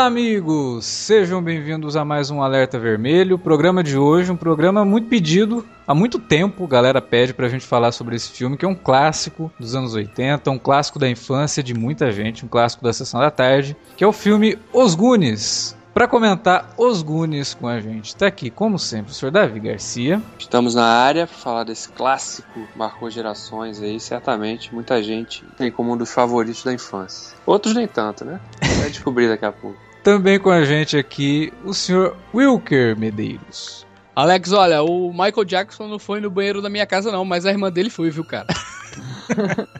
Olá, amigos! Sejam bem-vindos a mais um Alerta Vermelho. O programa de hoje, um programa muito pedido. Há muito tempo, a galera pede pra gente falar sobre esse filme, que é um clássico dos anos 80, um clássico da infância de muita gente, um clássico da sessão da tarde, que é o filme Os Goonies. Para comentar Os Goonies com a gente, tá aqui, como sempre, o senhor Davi Garcia. Estamos na área para falar desse clássico, marcou gerações aí, certamente muita gente tem como um dos favoritos da infância. Outros nem tanto, né? Vai descobrir daqui a pouco. Também com a gente aqui o senhor Wilker Medeiros. Alex, olha, o Michael Jackson não foi no banheiro da minha casa não, mas a irmã dele foi, viu, cara?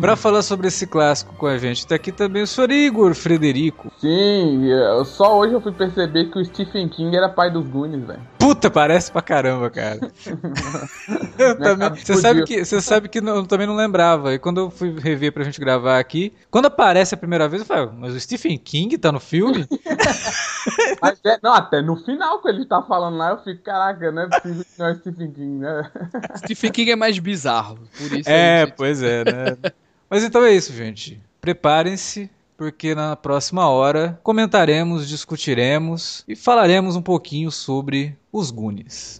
Para falar sobre esse clássico com a gente, tá aqui também o senhor Igor Frederico. Sim, eu- só hoje eu fui perceber que o Stephen King era pai dos Goonies, velho. Puta, parece pra caramba, cara. eu também, você sabe que, você sabe que não- eu também não lembrava. E quando eu fui rever pra gente gravar aqui, quando aparece a primeira vez, eu falei, mas o Stephen King tá no filme? Mas é, não, até no final, quando ele tá falando lá, eu fico, caraca, não é possível que não é Stephen King, né? Stephen King é mais bizarro, por isso é, pois é, né? Mas então é isso, gente. Preparem-se, porque na próxima hora comentaremos, discutiremos e falaremos um pouquinho sobre os Goonies.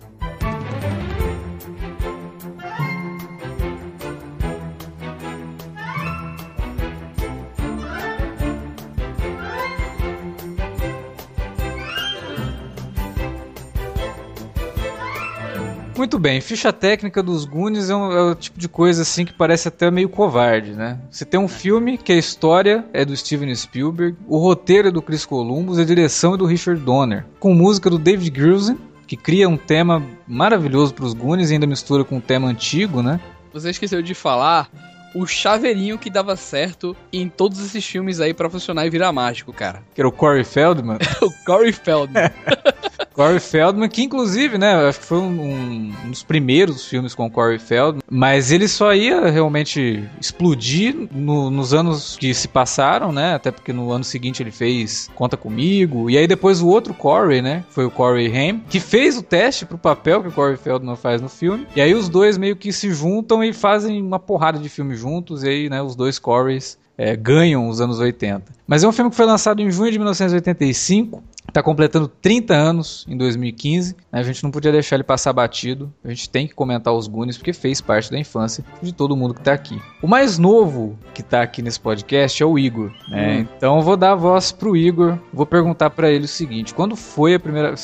Muito bem, ficha técnica dos Goonies é, um- é o tipo de coisa assim que parece até meio covarde, né? Você tem um filme que a história é do Steven Spielberg, o roteiro é do Chris Columbus, a direção é do Richard Donner, com música do David Grusin, que cria um tema maravilhoso para os Goonies e ainda mistura com um tema antigo, né? Você esqueceu de falar o chaveirinho que dava certo em todos esses filmes aí pra funcionar e virar mágico, cara. Que era o Corey Feldman. O Corey Feldman. Corey Feldman, que inclusive, né, acho que foi um, um- dos primeiros filmes com Corey Feldman, mas ele só ia realmente explodir no- nos anos que se passaram, né, até porque no ano seguinte ele fez Conta Comigo, e aí depois o outro Corey, né, foi o Corey Haim, que fez o teste pro papel que o Corey Feldman faz no filme, e aí os dois meio que se juntam e fazem uma porrada de filmes juntos, e aí, né, os dois Coreys é, ganham os anos 80. Mas é um filme que foi lançado em junho de 1985, Tá completando 30 anos em 2015. né? A gente não podia deixar ele passar batido. A gente tem que comentar os Goonies porque fez parte da infância de todo mundo que tá aqui. O mais novo que tá aqui nesse podcast é o Igor. né? Hum. Então eu vou dar a voz pro Igor. Vou perguntar pra ele o seguinte: quando foi a primeira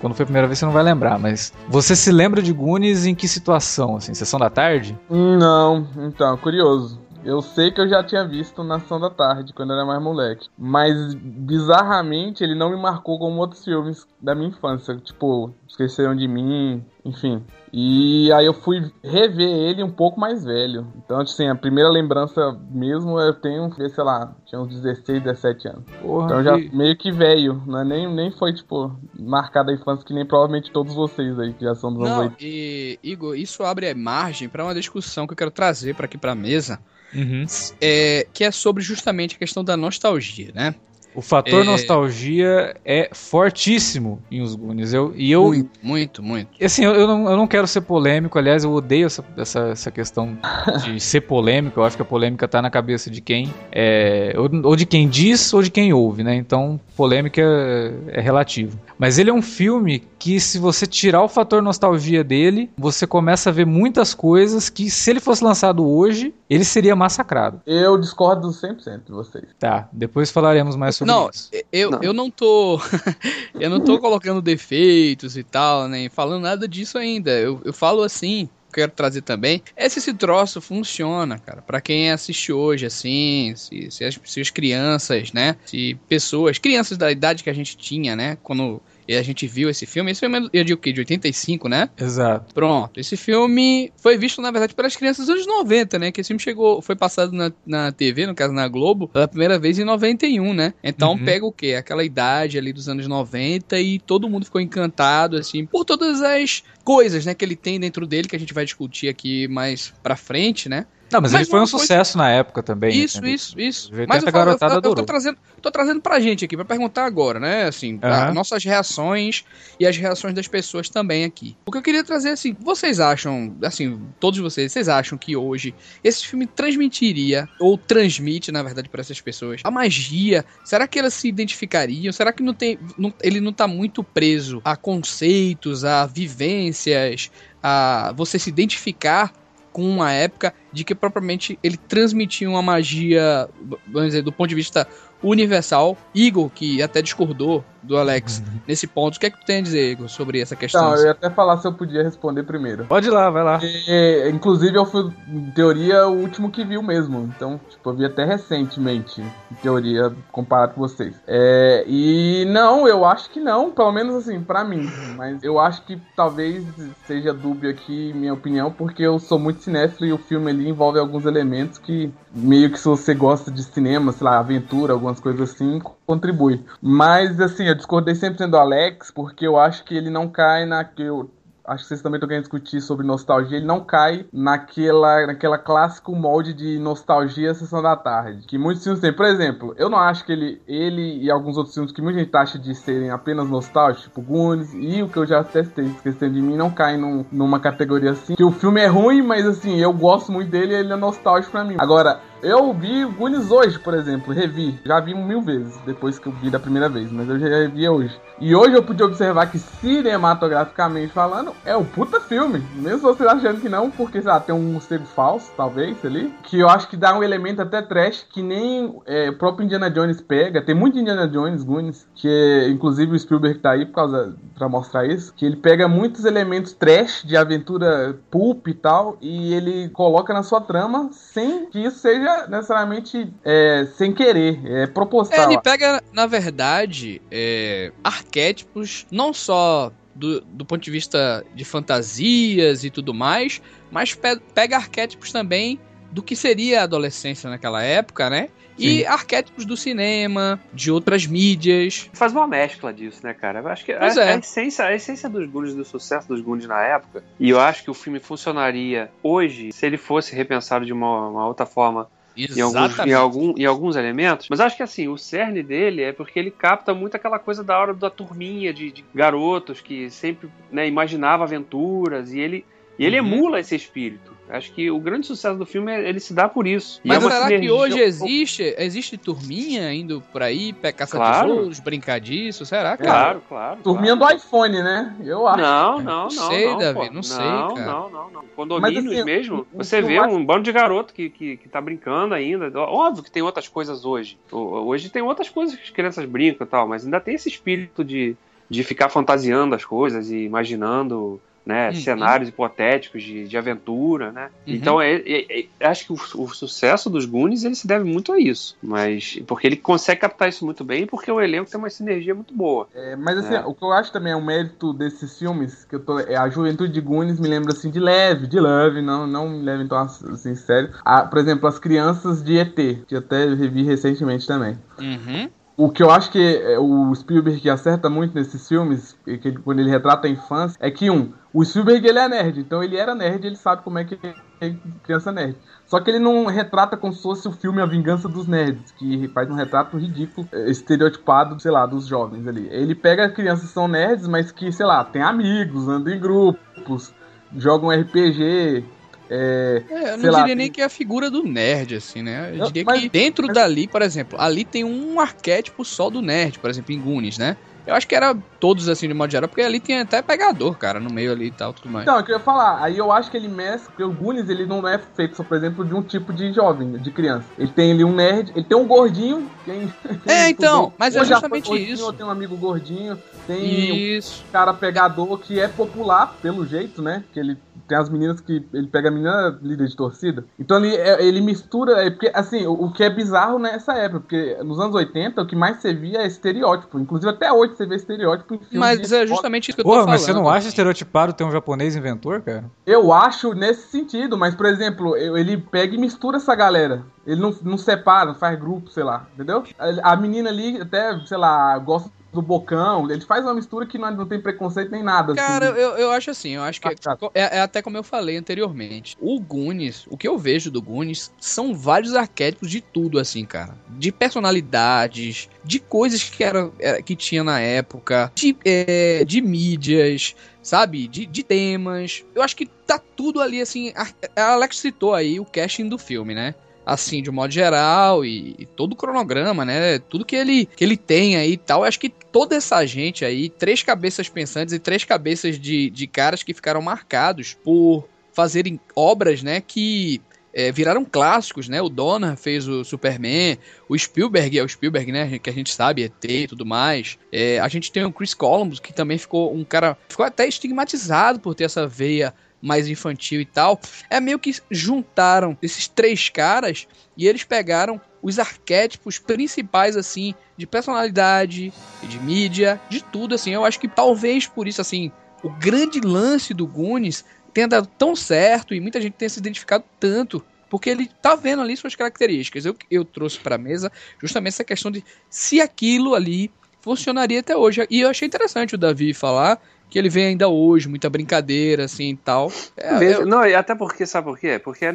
Quando foi a primeira vez você não vai lembrar, mas você se lembra de Goonies em que situação? Assim, sessão da tarde? Não, então, curioso. Eu sei que eu já tinha visto na Sessão da Tarde, quando eu era mais moleque. Mas, bizarramente, ele não me marcou como outros filmes da minha infância. Tipo, Esqueceram de Mim, enfim. E aí eu fui rever ele um pouco mais velho. Então, assim, a primeira lembrança mesmo eu tenho, sei lá, tinha uns 16, 17 anos. Porra, Então já que- meio que velho, né? Nem, nem foi, tipo, marcada a infância que nem provavelmente todos vocês aí, que já são dos anos Não, 80. e Igor, isso abre margem pra uma discussão que eu quero trazer pra aqui pra mesa, Uhum. é, que é sobre justamente a questão da nostalgia, né? O fator É. nostalgia é fortíssimo em Os Goonies. Eu, e eu, Muito, muito, muito. Assim, eu, eu não, eu não quero ser polêmico, aliás, eu odeio essa, essa, essa questão de ser polêmico. Eu acho que a polêmica tá na cabeça de quem é, ou, ou de quem diz ou de quem ouve, né? Então, polêmica é, é relativo. Mas ele é um filme que, se você tirar o fator nostalgia dele, você começa a ver muitas coisas que, se ele fosse lançado hoje, ele seria massacrado. Eu discordo 100% de vocês. Tá, depois falaremos mais sobre Não, isso. eu, Não. eu não tô. eu não tô colocando defeitos e tal, nem falando nada disso ainda. Eu, eu falo assim. Quero trazer também. É se esse troço funciona, cara. Pra quem assiste hoje, assim, se, se, as, se as crianças, né? Se pessoas, crianças da idade que a gente tinha, né? Quando a gente viu esse filme. Esse filme é de o quê? De 85, né? Exato. Pronto, esse filme foi visto, na verdade, pelas crianças dos anos 90, né? Que esse filme chegou, foi passado na, na TV, no caso na Globo, pela primeira vez em 91, né? Então Uhum. pega o quê? Aquela idade ali dos anos 90 e todo mundo ficou encantado, assim, por todas as coisas, né, que ele tem dentro dele, que a gente vai discutir aqui mais pra frente, né? Não, mas, mas ele foi um sucesso na época também. Isso, entendeu? isso, isso. Mas eu, falo, eu, eu, eu tô, trazendo, tô trazendo pra gente aqui, pra perguntar agora, né? Assim, uhum. nossas reações e as reações das pessoas também aqui. O que eu queria trazer, assim, vocês acham, assim, todos vocês, vocês acham que hoje esse filme transmitiria, ou transmite, na verdade, para essas pessoas, a magia? Será que elas se identificariam? Será que não tem. Não, ele não tá muito preso a conceitos, a vivências, a você se identificar com uma época de que propriamente ele transmitia uma magia, vamos dizer, do ponto de vista universal. Igor, que até discordou do Alex uhum. nesse ponto, o que é que tu tem a dizer, Igor, sobre essa questão? Não, eu ia até falar se eu podia responder primeiro. Pode ir lá, vai lá. E, inclusive, eu fui, em teoria, o último que viu mesmo. Então, tipo, eu vi até recentemente, em teoria, comparado com vocês. É, e não, eu acho que não, pelo menos assim, para mim. Mas eu acho que talvez seja dúbio aqui minha opinião, porque eu sou muito cinéfilo e o filme ali envolve alguns elementos que meio que se você gosta de cinema, sei lá, aventura, algumas coisas assim, contribui. Mas assim, eu discordei sempre do Alex, porque eu acho que ele não cai na que eu acho que vocês também estão querendo discutir sobre nostalgia, ele não cai naquela, naquela clássico molde de nostalgia sessão da tarde. Que muitos filmes têm. Por exemplo, eu não acho que ele, ele e alguns outros filmes que muita gente acha de serem apenas nostálgicos, tipo Goonies, e o que eu já testei, esquecendo de mim, não cai num, numa categoria assim. Que o filme é ruim, mas assim, eu gosto muito dele e ele é nostálgico pra mim. Agora, eu vi Goonies hoje, por exemplo, revi. Já vi mil vezes depois que eu vi da primeira vez, mas eu já revi hoje. E hoje eu pude observar que, cinematograficamente falando, é um puta filme. Mesmo vocês achando que não, porque, sei lá, tem um morcego falso, talvez, ali. Que eu acho que dá um elemento até trash que nem é, o próprio Indiana Jones pega. Tem muito Indiana Jones, Goonies, que é, inclusive o Spielberg tá aí por causa, pra mostrar isso. Que ele pega muitos elementos trash de aventura pulp e tal, e ele coloca na sua trama sem que isso seja necessariamente é, sem querer, é proposital. É, ele pega, na verdade, é, arquétipos, não só do, do ponto de vista de fantasias e tudo mais, mas pe pega arquétipos também do que seria a adolescência naquela época, né? E Sim. arquétipos do cinema, de outras mídias. Faz uma mescla disso, né, cara? Eu acho que a, é. a, essência, a essência dos Goonies, do sucesso dos Goonies na época, e eu acho que o filme funcionaria hoje se ele fosse repensado de uma, uma outra forma em alguns, em, algum, em alguns elementos. Mas acho que assim, o cerne dele é porque ele capta muito aquela coisa da hora da turminha de, de garotos que sempre né, imaginava aventuras e ele, e ele uhum. emula esse espírito. Acho que o grande sucesso do filme é ele se dá por isso. Mas é será que hoje existe existe turminha indo por aí, pé caça claro. tesouros, brincar disso? Será, cara? Claro, claro. Turminha claro. do iPhone, né? Eu acho. Não, não, não. Não sei, não, Davi, não, não sei, não, cara. Não, não, não. Condomínios assim, mesmo, você vê um bando de garoto que, que, que tá brincando ainda. Óbvio que tem outras coisas hoje. Hoje tem outras coisas que as crianças brincam e tal, mas ainda tem esse espírito de, de ficar fantasiando as coisas e imaginando né, uhum. cenários hipotéticos de, de aventura, né? Uhum. Então, é, é, é, acho que o, o, sucesso dos Goonies ele se deve muito a isso, mas porque ele consegue captar isso muito bem, porque o elenco tem uma sinergia muito boa. É, mas assim, né? o que eu acho também é um mérito desses filmes que eu tô, é a juventude de Goonies me lembra assim de leve, de leve, não, não me leve então assim sério. Ah, por exemplo, as crianças de ET, que até revi recentemente também. Uhum. O que eu acho que é, o Spielberg acerta muito nesses filmes, quando ele retrata a infância, é que, um, o Spielberg ele é nerd, então ele era nerd, ele sabe como é que é criança nerd. Só que ele não retrata como se fosse o filme A Vingança dos Nerds, que faz um retrato ridículo, é, estereotipado, sei lá, dos jovens ali. Ele pega crianças que são nerds, mas que, sei lá, tem amigos, andam em grupos, jogam RPG, é, é, eu não diria lá, nem que é a figura do nerd, assim, né? Eu diria mas, que dentro mas... dali, por exemplo, ali tem um arquétipo só do nerd, por exemplo, em Goonies, né? Eu acho que era todos assim de modo geral, porque ali tem até pegador, cara, no meio ali e tal, tudo mais. Então, eu queria falar, aí eu acho que ele mescla, porque o Goonies ele não é feito só, por exemplo, de um tipo de jovem, de criança. Ele tem ali um nerd, ele tem um gordinho, quem, É, então, mas é justamente foi, isso. Tem um amigo gordinho, tem isso. um cara pegador que é popular, pelo jeito, né? Que ele tem as meninas que ele pega a menina líder de torcida. Então ele, é, ele mistura, é, porque assim, o, o, que é bizarro nessa época, porque nos anos 80 o que mais você via é estereótipo. Inclusive até hoje você vê estereótipo em filmes. Mas é justamente isso que eu tô Pô, falando. mas você não acha estereotipado ter um japonês inventor, cara? Eu acho nesse sentido, mas por exemplo, ele pega e mistura essa galera. Ele não, não separa, não faz grupo, sei lá, entendeu? A menina ali até, sei lá, gosta do bocão. Ele faz uma mistura que não, não tem preconceito nem nada. assim. Cara, assim. eu, eu acho assim, eu acho que ah, é, é, até como eu falei anteriormente. O Goonies, o que eu vejo do Goonies são vários arquétipos de tudo, assim, cara. De personalidades, de coisas que, era, que tinha na época, de, é, de mídias, sabe? De, de temas. Eu acho que tá tudo ali, assim. A, a Alex citou aí o casting do filme, né? Assim, de um modo geral, e, e, todo o cronograma, né? Tudo que ele, que ele tem aí e tal. Acho que toda essa gente aí, três cabeças pensantes e três cabeças de, de caras que ficaram marcados por fazerem obras, né? Que é, viraram clássicos, né? O Donner fez o Superman, o Spielberg é o Spielberg, né? Que a gente sabe, ET e tudo mais. É, a gente tem o Chris Columbus, que também ficou um cara. Ficou até estigmatizado por ter essa veia mais infantil e tal. É meio que juntaram esses três caras e eles pegaram os arquétipos principais, assim, de personalidade, de mídia, de tudo, assim. Eu acho que talvez por isso, assim, o grande lance do Goonies tenha dado tão certo e muita gente tenha se identificado tanto porque ele tá vendo ali suas características. Eu, eu trouxe pra mesa justamente essa questão de se aquilo ali funcionaria até hoje. E eu achei interessante o Davi falar que ele vem ainda hoje, muita brincadeira, assim e tal. É. Não, e até porque, sabe por quê? Porque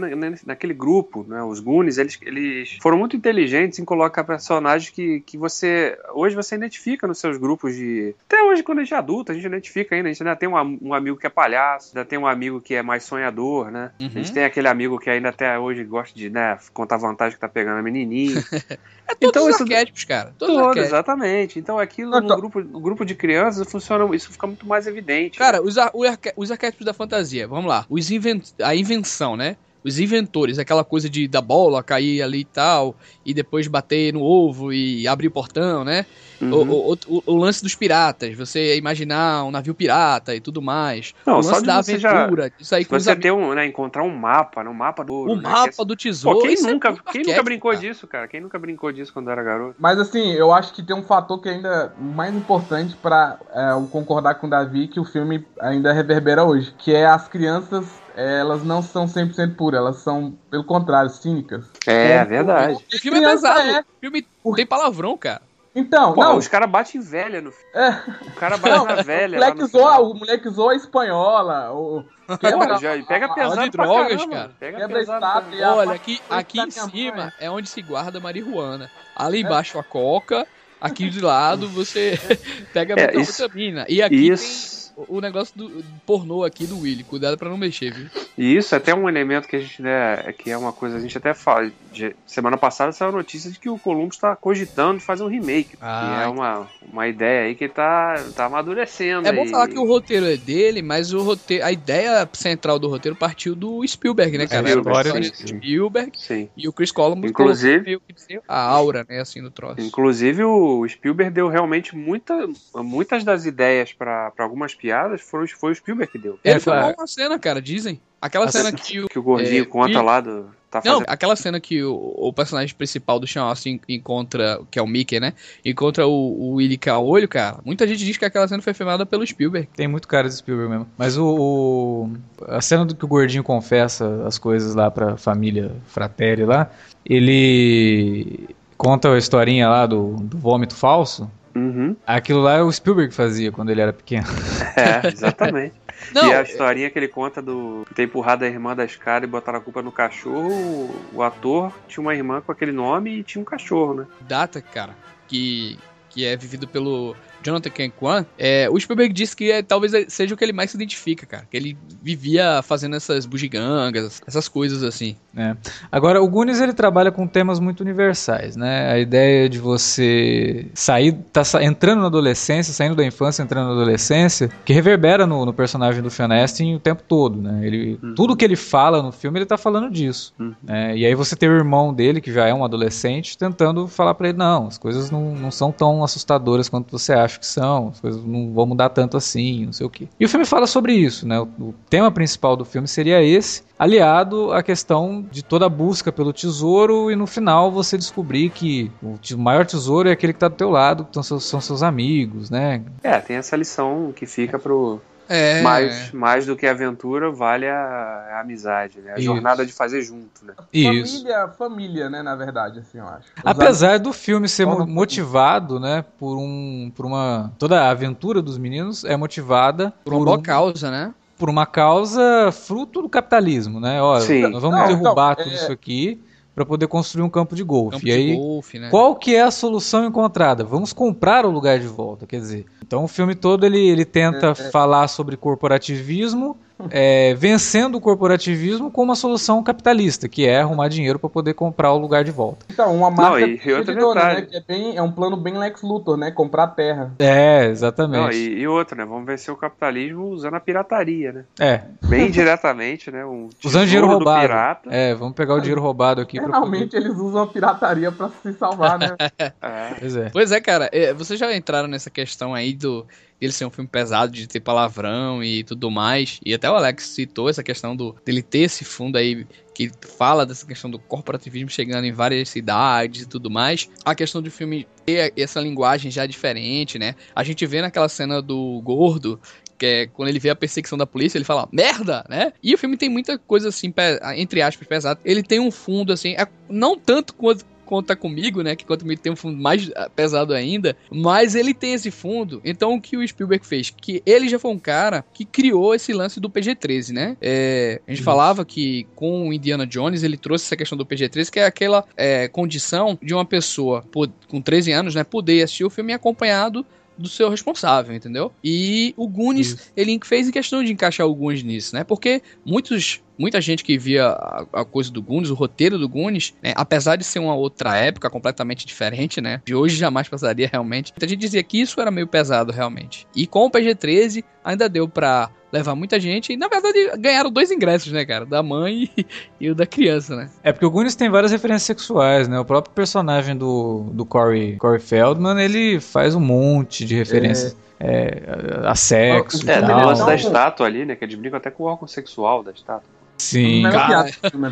naquele grupo, né, os Goonies, eles, eles foram muito inteligentes em colocar personagens que, que você, hoje você identifica nos seus grupos de... Até hoje, quando a gente é adulto, a gente identifica ainda, a gente ainda tem um, um amigo que é palhaço, ainda tem um amigo que é mais sonhador, né? Uhum. A gente tem aquele amigo que ainda até hoje gosta de, né, contar vantagem que tá pegando a menininha. É todos então, os isso, arquétipos, cara. Todos, todos exatamente. Então aquilo no, grupo, no grupo de crianças funciona, isso fica muito mais evidente. Cara, os, ar, os arquétipos da fantasia, vamos lá. Os invent, a invenção, né? os inventores, aquela coisa de da bola cair ali e tal, e depois bater no ovo e abrir o portão, né? Uhum. O, o, o, o, lance dos piratas, você imaginar um navio pirata e tudo mais. Não, o lance da aventura, já, isso aí com você ter um, né, encontrar um mapa, né, um mapa do O né, mapa é... do tesouro. Pô, quem nunca, é quem nunca brincou cara. disso, cara? Quem nunca brincou disso quando era garoto? Mas assim, eu acho que tem um fator que ainda mais importante para é, concordar com o Davi que o filme ainda reverbera hoje, que é as crianças elas não são 100% puras, elas são, pelo contrário, cínicas. É, é verdade. O filme é pesado, é. o filme tem palavrão, cara. Então, Pô, não. Os caras batem velha no filme. É. O cara bate não, na velha. O moleque, zoa, o moleque zoa a espanhola. O... Pô, já, pega pesado de drogas, caramba, cara. Pega pesado. Olha, aqui, aqui em cima é onde se guarda marihuana. Ali é. embaixo a coca, aqui de lado você pega a é, vitamina. E aqui isso. tem o negócio do pornô aqui do Willy. Cuidado para não mexer, viu? E isso é até um elemento que a gente, né, que é uma coisa, a gente até fala. De, semana passada saiu a notícia de que o Columbus está cogitando fazer um remake. Ah, que é uma, uma ideia aí que tá, tá amadurecendo. É bom falar que o roteiro é dele, mas o roteiro, a ideia central do roteiro partiu do Spielberg, né, cara? Spielberg, Era sim, Spielberg sim. e o Chris Columbus Inclusive, a aura, né, assim, do troço. Inclusive, o Spielberg deu realmente muita, muitas das ideias para algumas piadas piadas foram, foi o Spielberg que deu. Ele falou uma cena, cara, dizem. Aquela a cena que o, que o gordinho é, conta lá do. Tá não, aquela cena que o, o, personagem principal do Sean Austin encontra, que é o Mickey, né? Encontra o, o Willy Caolho, cara. Muita gente diz que aquela cena foi filmada pelo Spielberg. Tem muito cara de Spielberg mesmo. Mas o, o a cena do que o gordinho confessa as coisas lá pra família Fratéria lá, ele conta a historinha lá do, do vômito falso. Uhum. Aquilo lá é o Spielberg que fazia quando ele era pequeno. É, exatamente. Não, e a historinha que ele conta do ter empurrado a irmã da escada e botar a culpa no cachorro, o, o ator tinha uma irmã com aquele nome e tinha um cachorro, né? Data, cara, que, que é vivido pelo Jonathan Ken Kwan, é, o Spielberg disse que é, talvez seja o que ele mais se identifica, cara. Que ele vivia fazendo essas bugigangas, essas coisas assim. É. Agora, o Goonies ele trabalha com temas muito universais, né? A ideia de você sair, tá entrando na adolescência, saindo da infância, entrando na adolescência, que reverbera no, no personagem do Sean Astin o tempo todo, né? Ele, uhum. Tudo que ele fala no filme, ele tá falando disso. Uhum. É, e aí você tem o irmão dele, que já é um adolescente, tentando falar para ele, não, as coisas não, não são tão assustadoras quanto você acha acho que são, as coisas não vão mudar tanto assim, não sei o que. E o filme fala sobre isso, né? O, o tema principal do filme seria esse, aliado à questão de toda a busca pelo tesouro e no final você descobrir que o maior tesouro é aquele que está do teu lado, que são seus, são seus amigos, né? É, tem essa lição que fica pro É. Mais, mais do que a aventura, vale a, a amizade, né? A Isso. jornada de fazer junto, né? Isso. Família, família, né, na verdade, assim, eu acho. Apesar do filme ser motivado, né, por um por uma toda a aventura dos meninos é motivada por, por uma boa um, causa, né? Por uma causa fruto do capitalismo, né? Sim. nós vamos Não, derrubar então, tudo é... isso aqui para poder construir um campo de golfe. Campo e aí, golfe, né? qual que é a solução encontrada? Vamos comprar o lugar de volta, quer dizer. Então o filme todo ele, ele tenta é, é. falar sobre corporativismo é, vencendo o corporativismo com uma solução capitalista, que é arrumar dinheiro para poder comprar o lugar de volta. Então, uma marca Não, e, e né, que é, bem, é um plano bem Lex Luthor, né? Comprar terra. É, exatamente. Não, e, e outra, né? Vamos vencer o capitalismo usando a pirataria, né? É. Bem diretamente, né? Um usando dinheiro roubado. Pirata. É, vamos pegar o dinheiro roubado aqui. Realmente poder... eles usam a pirataria para se salvar, né? é. Pois é. Pois é, cara. É, vocês já entraram nessa questão aí do ele ser um filme pesado de ter palavrão e tudo mais. E até o Alex citou essa questão do dele ter esse fundo aí que fala dessa questão do corporativismo chegando em várias cidades e tudo mais. A questão do filme ter essa linguagem já diferente, né? A gente vê naquela cena do gordo que é quando ele vê a perseguição da polícia, ele fala, merda, né? E o filme tem muita coisa assim, entre aspas, pesada. Ele tem um fundo, assim, é, não tanto quanto conta comigo, né? Que conta comigo tem um fundo mais ah, pesado ainda. Mas ele tem esse fundo. Então o que o Spielberg fez? Que ele já foi um cara que criou esse lance do PG-13, né? É, a gente Isso. falava que com o Indiana Jones ele trouxe essa questão do PG-13, que é aquela é, condição de uma pessoa com 13 anos, né? Poder assistir o filme acompanhado do seu responsável, entendeu? E o Goonies, Isso. ele fez questão de encaixar o Goonies nisso, né? Porque muitos muita gente que via a, a, coisa do Goonies, o roteiro do Goonies, né, apesar de ser uma outra época completamente diferente, né? De hoje jamais passaria realmente. Muita gente dizia que isso era meio pesado realmente. E com o PG-13 ainda deu pra levar muita gente. E na verdade ganharam dois ingressos, né, cara? Da mãe e, e, o da criança, né? É porque o Goonies tem várias referências sexuais, né? O próprio personagem do, do Corey, Corey Feldman, ele faz um monte de referências. É. É, a sexo. É, tem o lance da estátua ali, né? Que eles brincam até com o órgão sexual da estátua. Sim, é cara,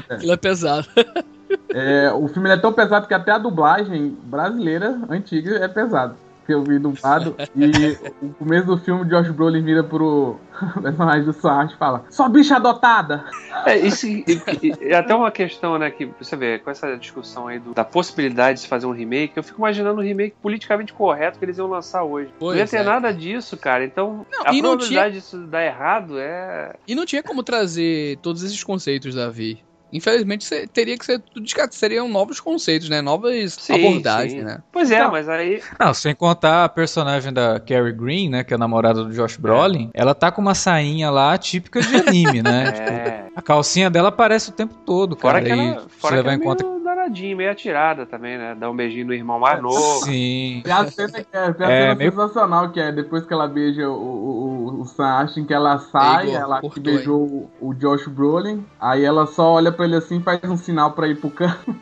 aquilo é pesado. É, o filme é tão pesado que até a dublagem brasileira antiga é pesado eu vi dublado. e o começo do filme, Josh Brolin vira pro personagem do Sam e fala: Só bicha adotada! É, isso é até uma questão, né, que você vê, com essa discussão aí do, da possibilidade de fazer um remake, eu fico imaginando um remake politicamente correto que eles iam lançar hoje. Pois não ia ter é. nada disso, cara. Então, não, a probabilidade tinha... disso dar errado é. E não tinha como trazer todos esses conceitos, Davi. Infelizmente teria que ser tudo seriam novos conceitos, né? Novas sim, abordagens, sim. né? Pois é, mas aí. Não, sem contar a personagem da Carrie Green, né? Que é a namorada do Josh Brolin, é. ela tá com uma sainha lá típica de anime, né? é. Tipo, a calcinha dela aparece o tempo todo, cara. Fora que ela, fora que ela é conta... meio danadinha, meio atirada também, né? Dá um beijinho no irmão mais novo. Sim. E a cena, que é, a é, cena meio... sensacional, que é depois que ela beija o, o, o Sam Ashton, que ela sai, ela que beijou o, o Josh Brolin, aí ela só olha pra ele assim faz um sinal pra ir pro canto.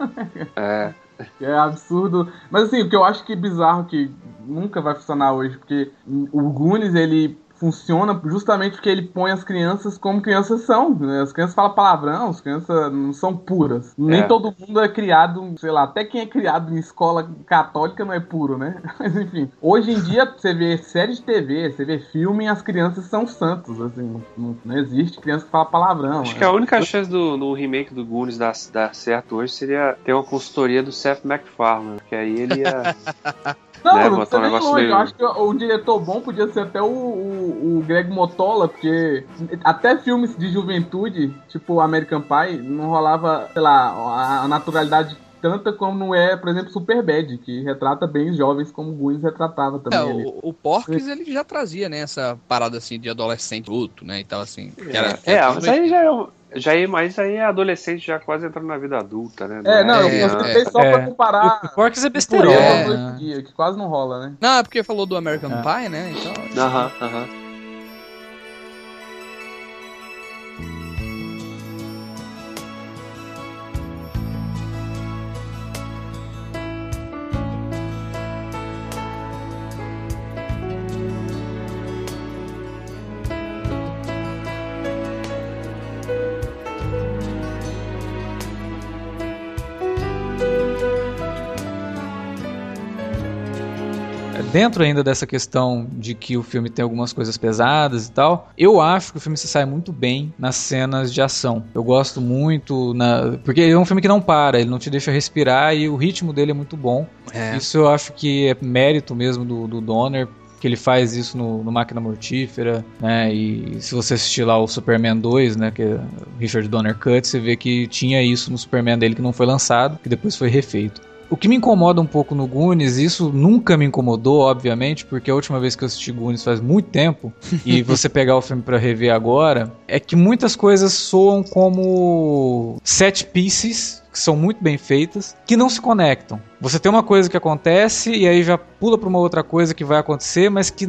É. É absurdo. Mas assim, o que eu acho que é bizarro que nunca vai funcionar hoje, porque o Goonies, ele funciona justamente porque ele põe as crianças como crianças são. Né? As crianças falam palavrão, as crianças não são puras. É. Nem todo mundo é criado, sei lá, até quem é criado em escola católica não é puro, né? Mas enfim, hoje em dia você vê série de TV, você vê filme e as crianças são santos, assim, não, não existe criança que fala palavrão. Acho né? que a única chance do, do remake do Goonies dar, dar certo hoje seria ter uma consultoria do Seth MacFarlane, que aí ele ia Não, né, não um longe. Meio... Eu acho que o diretor bom podia ser até o, o, o, Greg Motola, porque até filmes de juventude, tipo American Pie, não rolava, sei lá, a naturalidade tanta como é, por exemplo, Superbad, que retrata bem os jovens como o Goonies retratava também. É, o, o Porks, ele já trazia, né, essa parada assim de adolescente luto, né, e tal assim. Era, é, é mas aí já é já é, mas aí é adolescente já quase entrando na vida adulta, né? É, não, é, eu citei é, só é. pra comparar. O Porks é besteira. É. Que quase não rola, né? Não, é porque falou do American é. Pie, né? Então. Aham, aham. Dentro ainda dessa questão de que o filme tem algumas coisas pesadas e tal, eu acho que o filme se sai muito bem nas cenas de ação. Eu gosto muito, na... porque é um filme que não para, ele não te deixa respirar e o ritmo dele é muito bom. É. Isso eu acho que é mérito mesmo do, do Donner que ele faz isso no, no, Máquina Mortífera, né? E se você assistir lá o Superman 2, né, que é Richard Donner Cut, você vê que tinha isso no Superman dele que não foi lançado, que depois foi refeito. O que me incomoda um pouco no Goonies, isso nunca me incomodou, obviamente, porque a última vez que eu assisti Goonies faz muito tempo, e você pegar o filme para rever agora, é que muitas coisas soam como set pieces que são muito bem feitas, que não se conectam. Você tem uma coisa que acontece e aí já pula para uma outra coisa que vai acontecer, mas que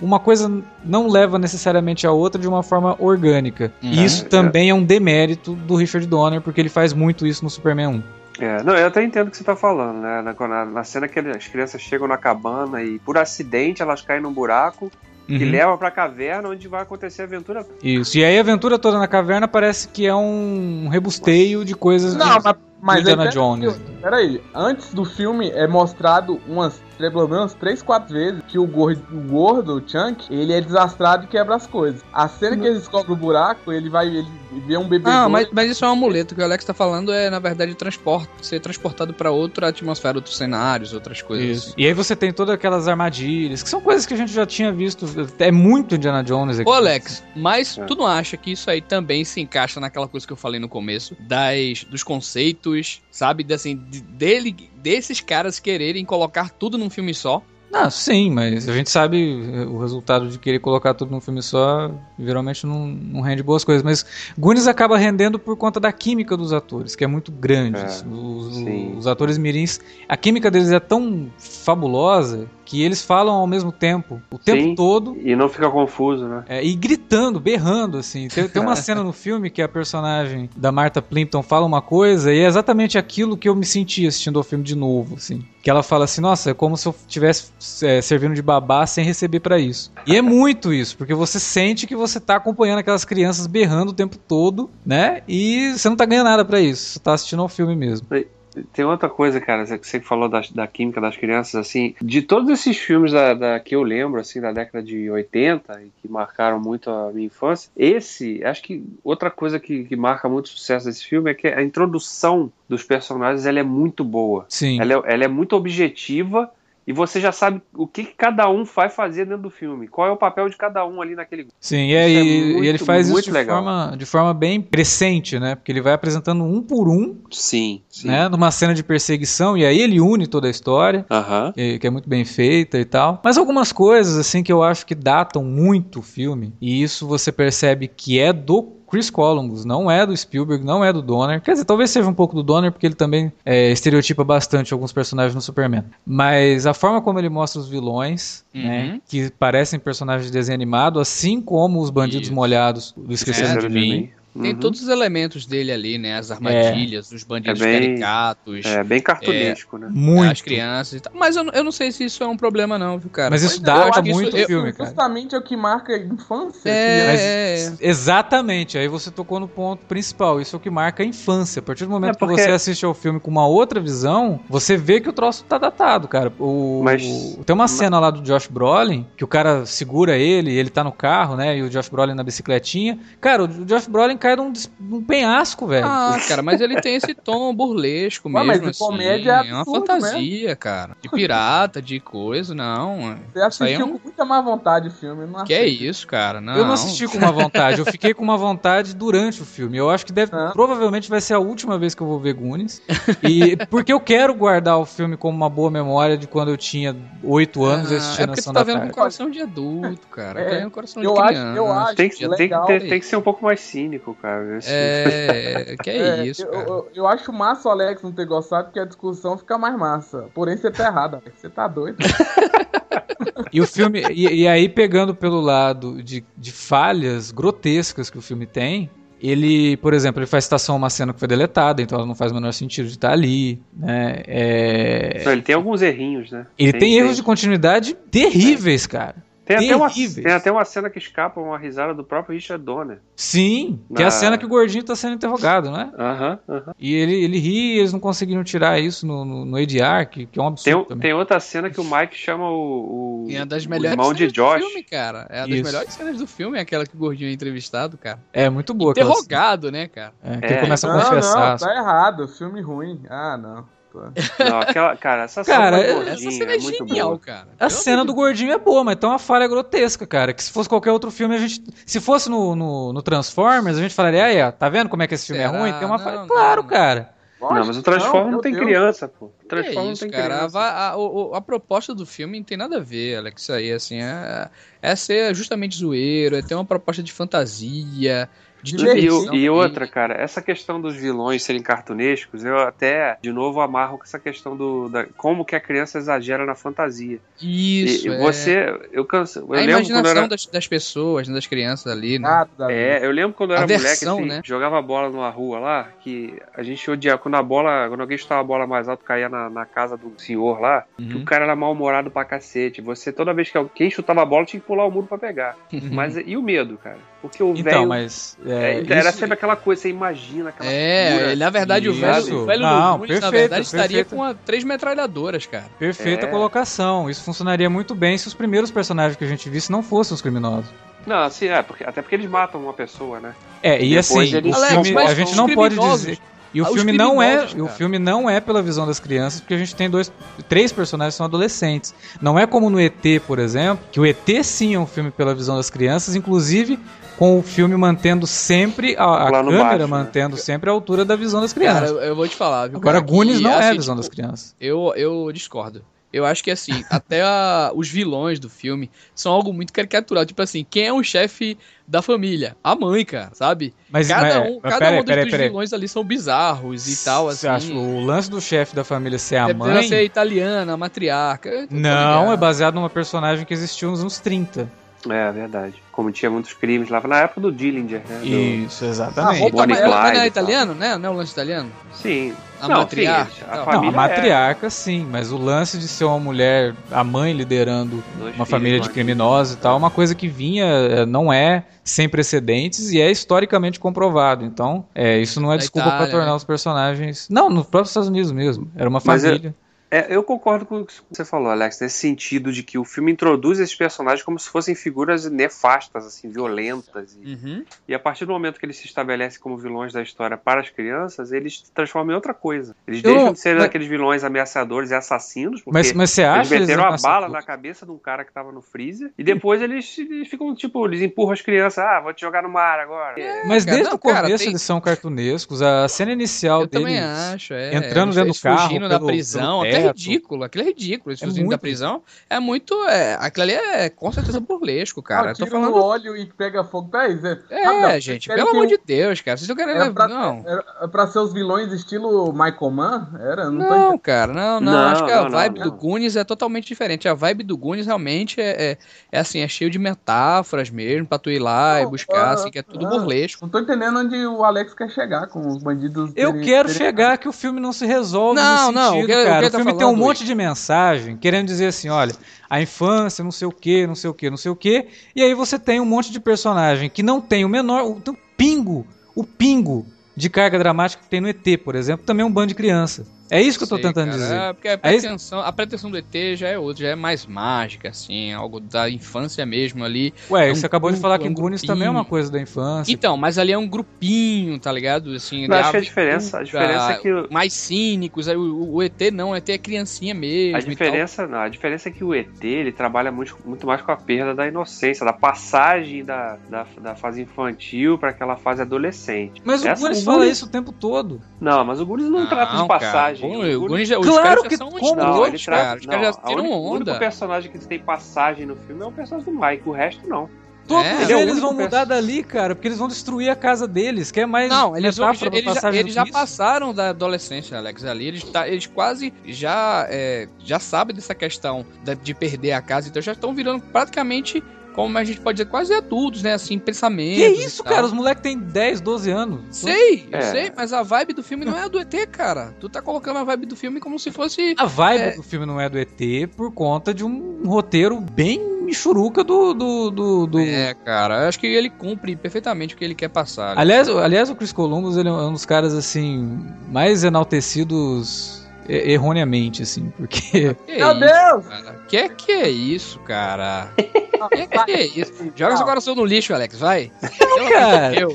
uma coisa não leva necessariamente a outra de uma forma orgânica. Uhum. E isso também é um demérito do Richard Donner, porque ele faz muito isso no Superman 1. É, não, eu até entendo o que você está falando, né? Na, na, cena que as crianças chegam na cabana e por acidente elas caem num buraco uhum. que leva pra caverna onde vai acontecer a aventura. Isso, e aí a aventura toda na caverna parece que é um rebusteio de coisas não, de, mas, mas Indiana Jones. Peraí, antes do filme é mostrado umas pelo menos 3, 4 vezes que o gordo, o gordo, o Chunk, ele é desastrado e quebra as coisas. A cena que ele descobre o buraco, ele vai ele vê um bebê. Ah, mas, mas isso é um amuleto. O que o Alex tá falando é, na verdade, transporte, ser transportado para outra atmosfera, outros cenários, outras coisas. Isso. Assim. E aí você tem todas aquelas armadilhas, que são coisas que a gente já tinha visto. É muito Indiana Jones aqui. Ô, Alex, mas é. tu não acha que isso aí também se encaixa naquela coisa que eu falei no começo, das, dos conceitos, sabe? Assim, dele, desses caras quererem colocar tudo num filme só. Ah, sim, mas a gente sabe o resultado de querer colocar tudo num filme só, geralmente não, não rende boas coisas. Mas Goonies acaba rendendo por conta da química dos atores, que é muito grande. É, os, os, atores mirins, a química deles é tão fabulosa que eles falam ao mesmo tempo, o tempo Sim, todo. E não fica confuso, né? É, e gritando, berrando, assim. Tem, tem uma cena no filme que a personagem da Martha Plimpton fala uma coisa e é exatamente aquilo que eu me senti assistindo ao filme de novo, assim. Que ela fala assim, nossa, é como se eu estivesse é, servindo de babá sem receber para isso. E é muito isso, porque você sente que você tá acompanhando aquelas crianças berrando o tempo todo, né? E você não tá ganhando nada para isso. Você tá assistindo ao filme mesmo. Tem outra coisa, cara, você que falou da, da química das crianças, assim, de todos esses filmes da, da, que eu lembro, assim, da década de 80 e que marcaram muito a minha infância, esse, acho que outra coisa que, que marca muito o sucesso desse filme é que a introdução dos personagens, ela é muito boa. Sim. Ela é, ela é muito objetiva e você já sabe o que, cada um vai fazer dentro do filme. Qual é o papel de cada um ali naquele grupo. Sim, e, é muito, e, ele faz isso de forma, de forma bem crescente, né? Porque ele vai apresentando um por um. Sim, sim. Né? Numa cena de perseguição, e aí ele une toda a história, uh -huh. que, que, é muito bem feita e tal. Mas algumas coisas, assim, que eu acho que datam muito o filme, e isso você percebe que é do Chris Columbus, não é do Spielberg, não é do Donner. Quer dizer, talvez seja um pouco do Donner, porque ele também é, estereotipa bastante alguns personagens no Superman. Mas a forma como ele mostra os vilões, né, uhum. né, que parecem personagens de desenho animado, assim como os bandidos Isso. molhados do Esquecendo é, de Mim. Tem uhum. todos os elementos dele ali, né? As armadilhas, é. os bandidos é bem, caricatos. É, bem cartunesco, é, né? Muito. As crianças e tal. Mas eu, eu não sei se isso é um problema, não, viu, cara? Mas isso dá muito isso, filme, cara. Justamente é o que marca a infância. É, Mas, Exatamente. Aí você tocou no ponto principal. Isso é o que marca a infância. A partir do momento é porque... que você assiste ao filme com uma outra visão, você vê que o troço tá datado, cara. O, Mas... o, tem uma cena lá do Josh Brolin, que o cara segura ele, ele tá no carro, né? E o Josh Brolin na bicicletinha. Cara, o Josh Brolin cai num, num penhasco, velho. Ah, cara, mas ele tem esse tom burlesco mesmo. Mas assim, comédia é, absurdo, é uma fantasia, né? cara. De pirata, de coisa, não. Você assistiu é um... com muita má vontade o filme, não Que é isso, cara? Não. Eu não assisti com má vontade, eu fiquei com uma vontade durante o filme. Eu acho que deve, ah. provavelmente vai ser a última vez que eu vou ver Goonies. E porque eu quero guardar o filme como uma boa memória de quando eu tinha oito anos ah, e assistia é Sessão tá vendo com coração de adulto, cara. É, um coração eu de criança. Acho, eu acho. Tem que, tem, que ter, tem que ser um pouco mais cínico, cara. É, que é, é isso, eu, eu, eu, acho massa o Alex não ter gostado, porque a discussão fica mais massa. Porém, você tá errado, Alex. Você tá doido. e o filme. E, e, aí, pegando pelo lado de, de falhas grotescas que o filme tem. Ele, por exemplo, ele faz citação a uma cena que foi deletada, então ela não faz o menor sentido de estar ali, né? É... Não, ele tem alguns errinhos, né? Ele tem, tem erros tem. de continuidade terríveis, cara. Tem até, uma, tem até uma cena que escapa uma risada do próprio Richard Donner. Sim, que é a Na- cena que o gordinho tá sendo interrogado, né? Aham, aham. E ele, ele ri e eles não conseguiram tirar isso no, no, no ADR, que, que é um Tem, absurdo também. tem outra cena que o Mike chama o, o, E é uma das o melhores irmão de cenas Josh. do filme, cara. É uma das Isso. melhores cenas do filme, é aquela que o gordinho é entrevistado, cara. É muito boa. Interrogado, né, cara? É, que É. ele começa a Não, confessar. não, tá errado. Filme ruim. Ah, não. Não, aquela, cara, essa Cara, cena do essa Essa gordinho cena é é genial, boa. cara. A Pelo cena do gordinho é boa, mas tem uma falha grotesca, cara. Que se fosse qualquer outro filme, a gente. Se fosse no, no, no Transformers, a gente falaria, aí, ó, tá vendo como é que esse filme é Será? ruim? Tem uma Não, falha. não, Claro, não. cara. Não, mas o Transformers não, tem Deus. criança, pô. Transformers é isso, não tem cara. A, criança. a- o- o- a proposta do filme não tem nada a ver, Alex. Isso aí, assim, é, é ser justamente zoeiro, é ter uma proposta de fantasia, de E, e outra, cara, essa questão dos vilões serem cartunescos, eu até, de novo, amarro com essa questão do. Da, como que a criança exagera na fantasia. Isso, e, é. você. Eu canso. Eu a lembro imaginação era. das, das pessoas, né, das crianças ali, né? Nada a ver. É, eu lembro quando eu A era versão, moleque, assim, né? jogava bola numa rua lá, que a gente odiava. Quando a bola, quando alguém chutava a bola mais alto, caía na, na casa do senhor lá, que Uhum. o cara era mal-humorado pra cacete. Você, toda vez que alguém chutava a bola, tinha que pular o muro pra pegar. Mas e o medo, cara? Porque o Então, velho. mas. é, É, era isso- sempre aquela coisa, você imagina aquela É, figura. na verdade, o Isso. velho, o velho Não, Nunes, na perfeito, verdade, estaria perfeito. com a, três metralhadoras, cara. Perfeita É. colocação. Isso funcionaria muito bem se os primeiros personagens que a gente visse não fossem os criminosos. Não, assim, é, porque, até porque eles matam uma pessoa, né? É, e Depois assim, eles o Alex, filme, a gente não pode dizer. E o Ah, filme não é, criminosos, o cara. filme não é pela visão das crianças, porque a gente tem dois, três personagens que são adolescentes. Não é como no ET, por exemplo, que o ET sim é um filme pela visão das crianças, inclusive com o filme mantendo sempre a, a câmera baixo, né? mantendo sempre a altura da visão das Cara, crianças. eu, eu vou te falar, viu? Agora cara, Goonies não é a visão tipo, das crianças. Eu, eu discordo. Eu acho que, assim, até a- os vilões do filme são algo muito caricatural. Tipo assim, quem é o chefe da família? A mãe, cara, sabe? Mas, Cada mas- um, mas cada um dos, vilões ali são bizarros e tal, Você assim. acha o lance do chefe da família ser a mãe? ser italiana, a matriarca. Não, é baseado numa personagem que existiu nos anos 30. É, verdade. Como tinha muitos crimes lá na época do Dillinger, né? Do- Isso, A exatamente. roupa, Bonnie ela, ela não Clyde é e tal. italiano, né? Não é o lance italiano? Sim. A Não, matriarca sim, a. Não, a matriarca sim, mas o lance de ser uma mulher, a mãe liderando é, dois uma família de criminosos e tal, é uma coisa que vinha, é, não é sem precedentes e é historicamente comprovado. Então, é, isso não é Da desculpa pra Itália, tornar né? os personagens. Não, nos próprios Estados Unidos mesmo. Era uma Mas eu- família. É, eu concordo com o que você falou, Alex, nesse sentido de que o filme introduz esses personagens como se fossem figuras nefastas, assim, violentas. E, Uhum. e a partir do momento que eles se estabelecem como vilões da história para as crianças, eles se transformam em outra coisa. Eles Eu deixam não- de ser mas- aqueles vilões ameaçadores e assassinos, porque Mas, mas você eles acha meteram a eles bala na cabeça de um cara que tava no freezer e depois eles, eles ficam, tipo, eles empurram as crianças, ah, vou te jogar no mar agora. Mas cara, desde não, o começo cara, tem- eles são cartunescos. A cena inicial Eu também deles. acho, é. entrando Eles- dentro do eles carro, Fugindo da pelo- prisão, pelo até teto. ridículo. Aquilo é ridículo. Esse É fugindo da muito prisão é muito. É, aquilo ali é com certeza burlesco, cara. Ah, Eu tô tira no falando. óleo e pega fogo. Peraí, Zé. É, Rapidão, gente, querem pelo amor o- de Deus, cara. Vocês estão querendo. Era pra, Não. era pra ser os vilões estilo Michael Mann? Era? Não, tô Não, cara, não, não, Não, Acho que a não, não, vibe não. do Goonies é totalmente diferente. A vibe do Goonies realmente é, é, é assim, é cheio de metáforas mesmo, pra tu ir lá e Não, buscar, ah, assim, que é tudo ah. burlesco. Não tô entendendo onde o Alex quer chegar com os bandidos. Eu quero chegar que o filme não se resolve Não, nesse não, sentido, o que- o que cara. O tá filme tem um monte de mensagem querendo dizer assim, olha, a infância, não sei o que, não sei o que, não sei o que, e aí você tem um monte de personagem que não tem o menor, o, o pingo, o pingo de carga dramática que tem no ET, por exemplo, também é um bando de criança. É isso que eu tô Sei, tentando cara, dizer. É porque a É pretensão, a pretensão do ET já é outra, já é mais mágica, assim, algo da infância mesmo ali. Ué, é um você acabou de grupo, falar é que um Goonies também é uma coisa da infância. Então, mas ali é um grupinho, tá ligado? Assim, Não, de acho que a diferença- a diferença é que Mais cínicos, aí o, o ET não, o ET é criancinha mesmo. A e tal. diferença, não, a diferença é que o ET ele trabalha muito, muito mais com a perda da inocência, da passagem da, da, da fase infantil para aquela fase adolescente. Mas o Essa- Goonies o fala Goonies- isso o tempo todo. Não, mas o Goonies não, trata de passagem. Cara, o Goonies, os Claro caras já que- são como Não, antidotos, trata. cara. Os não, caras já a tiram única- O único onda. personagem que tem passagem no filme é o personagem do Mike, o resto não. Todos É, é eles único vão mudar perso- dali, cara, porque eles vão destruir a casa deles. Quer mais Não, eles, vão- eles, já, eles já passaram da adolescência, Alex, ali. Eles, tá, eles quase já, é, já sabem dessa questão da- de perder a casa, então já estão virando praticamente como a gente pode dizer, quase adultos, né? Assim, pensamentos. Que isso, cara? Os moleques têm 10, 12 anos. Sei, É. eu sei, mas a vibe do filme não é a do ET, cara. Tu tá colocando a vibe do filme como se fosse. A vibe É. do filme não é do ET por conta de um roteiro bem michuruca do. do, do, do- É, cara, eu acho que ele cumpre perfeitamente o que ele quer passar. né? Aliás, aliás, o Chris Columbus ele é um dos caras assim mais enaltecidos erroneamente, assim, porque Que Meu Deus! cara? Que que é isso, cara? Que que é isso? Joga seu coração no lixo, Alex, vai. Pelo cara. amor de Deus.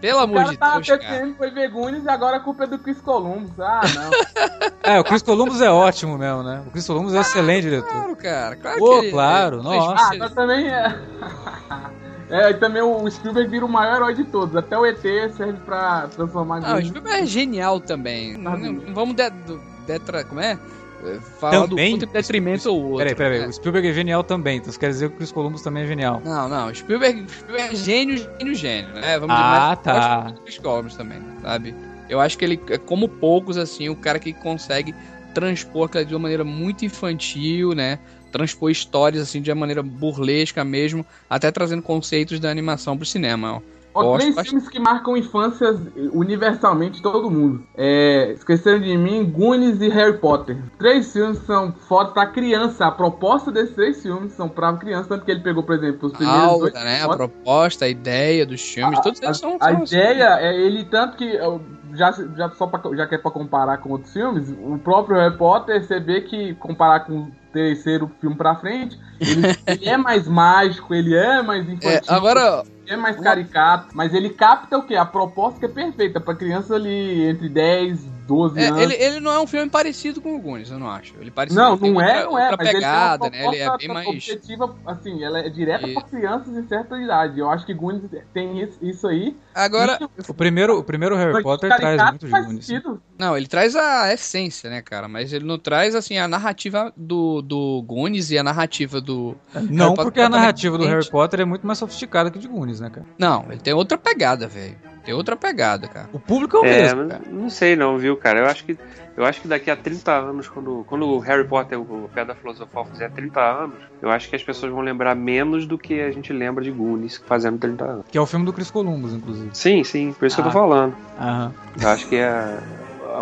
Pelo O amor cara de tava Deus, cara. TPM, foi ver e agora a culpa é do Chris Columbus. Ah, não. é, o Chris Columbus é ótimo mesmo, né? O Chris Columbus é um excelente diretor. Claro, cara. Claro Pô, claro, ele- nossa. Ah, mas também é. É, e também o Spielberg vira o maior herói de todos. Até o ET serve pra transformar Não, o. Spielberg é genial também. Não, não- não vamos de, do- detra, como é? É, Falar Também? do em detrimento ao outro. Peraí, peraí, né? o Spielberg é genial também, então você quer dizer que o Chris Columbus também é genial. Não, não, Spielberg, Spielberg é gênio, gênio, gênio, né? Vamos dizer, Ah, mas eu tá. Chris Columbus também, sabe? Eu acho que ele é como poucos, assim, o cara que consegue transpor de uma maneira muito infantil, né? Transpor histórias, assim, de uma maneira burlesca mesmo, até trazendo conceitos da animação pro cinema, ó. Gosto três bastante. filmes que marcam infâncias universalmente todo mundo. É, Esqueceram de mim, Goonies e Harry Potter. Três filmes são fotos pra criança. A proposta desses três filmes são pra criança, tanto que ele pegou, por exemplo, os A primeiros dois. né? A proposta, a ideia dos filmes, todos eles são... A são- ideia é ele, tanto que já, já, só pra, já que é pra comparar com outros filmes, o próprio Harry Potter, você vê que comparar com o terceiro filme pra frente, ele, ele é mais mágico, ele é mais infantil. É, agora, é mais caricato, mas ele capta o quê? A proposta que é perfeita pra criança ali entre 10, 12 é, anos. ele, ele não é um filme parecido com o Goonies, eu não acho. Ele parece Não, não é, outra- não é, outra mas pegada, ele tem né? uma Ele é bem mais... objetiva, assim, ela é direta E- pra crianças de certa idade. Eu acho que Goonies tem isso, aí. Agora, O primeiro, o primeiro Harry Mas Potter traz muito de faz Goonies. sentido. Não, ele traz a essência, né, cara? Mas ele não traz, assim, a narrativa do, do Goonies e a narrativa do... Não, Harry Potter porque a narrativa do Harry. Potter é muito mais sofisticada que de Goonies, né, cara? Não, ele tem outra pegada, velho. Tem outra pegada, cara. O público é o É, mesmo, cara. não sei não, viu, cara? Eu acho que eu acho que daqui a 30 anos, quando, quando o Harry Potter, o Pedra Filosofal, fizer 30 anos, eu acho que as pessoas vão lembrar menos do que a gente lembra de Goonies fazendo 30 anos. Que é o filme do Chris Columbus, inclusive. Sim, sim, por isso que eu Ah. tô falando. Aham. Eu acho que é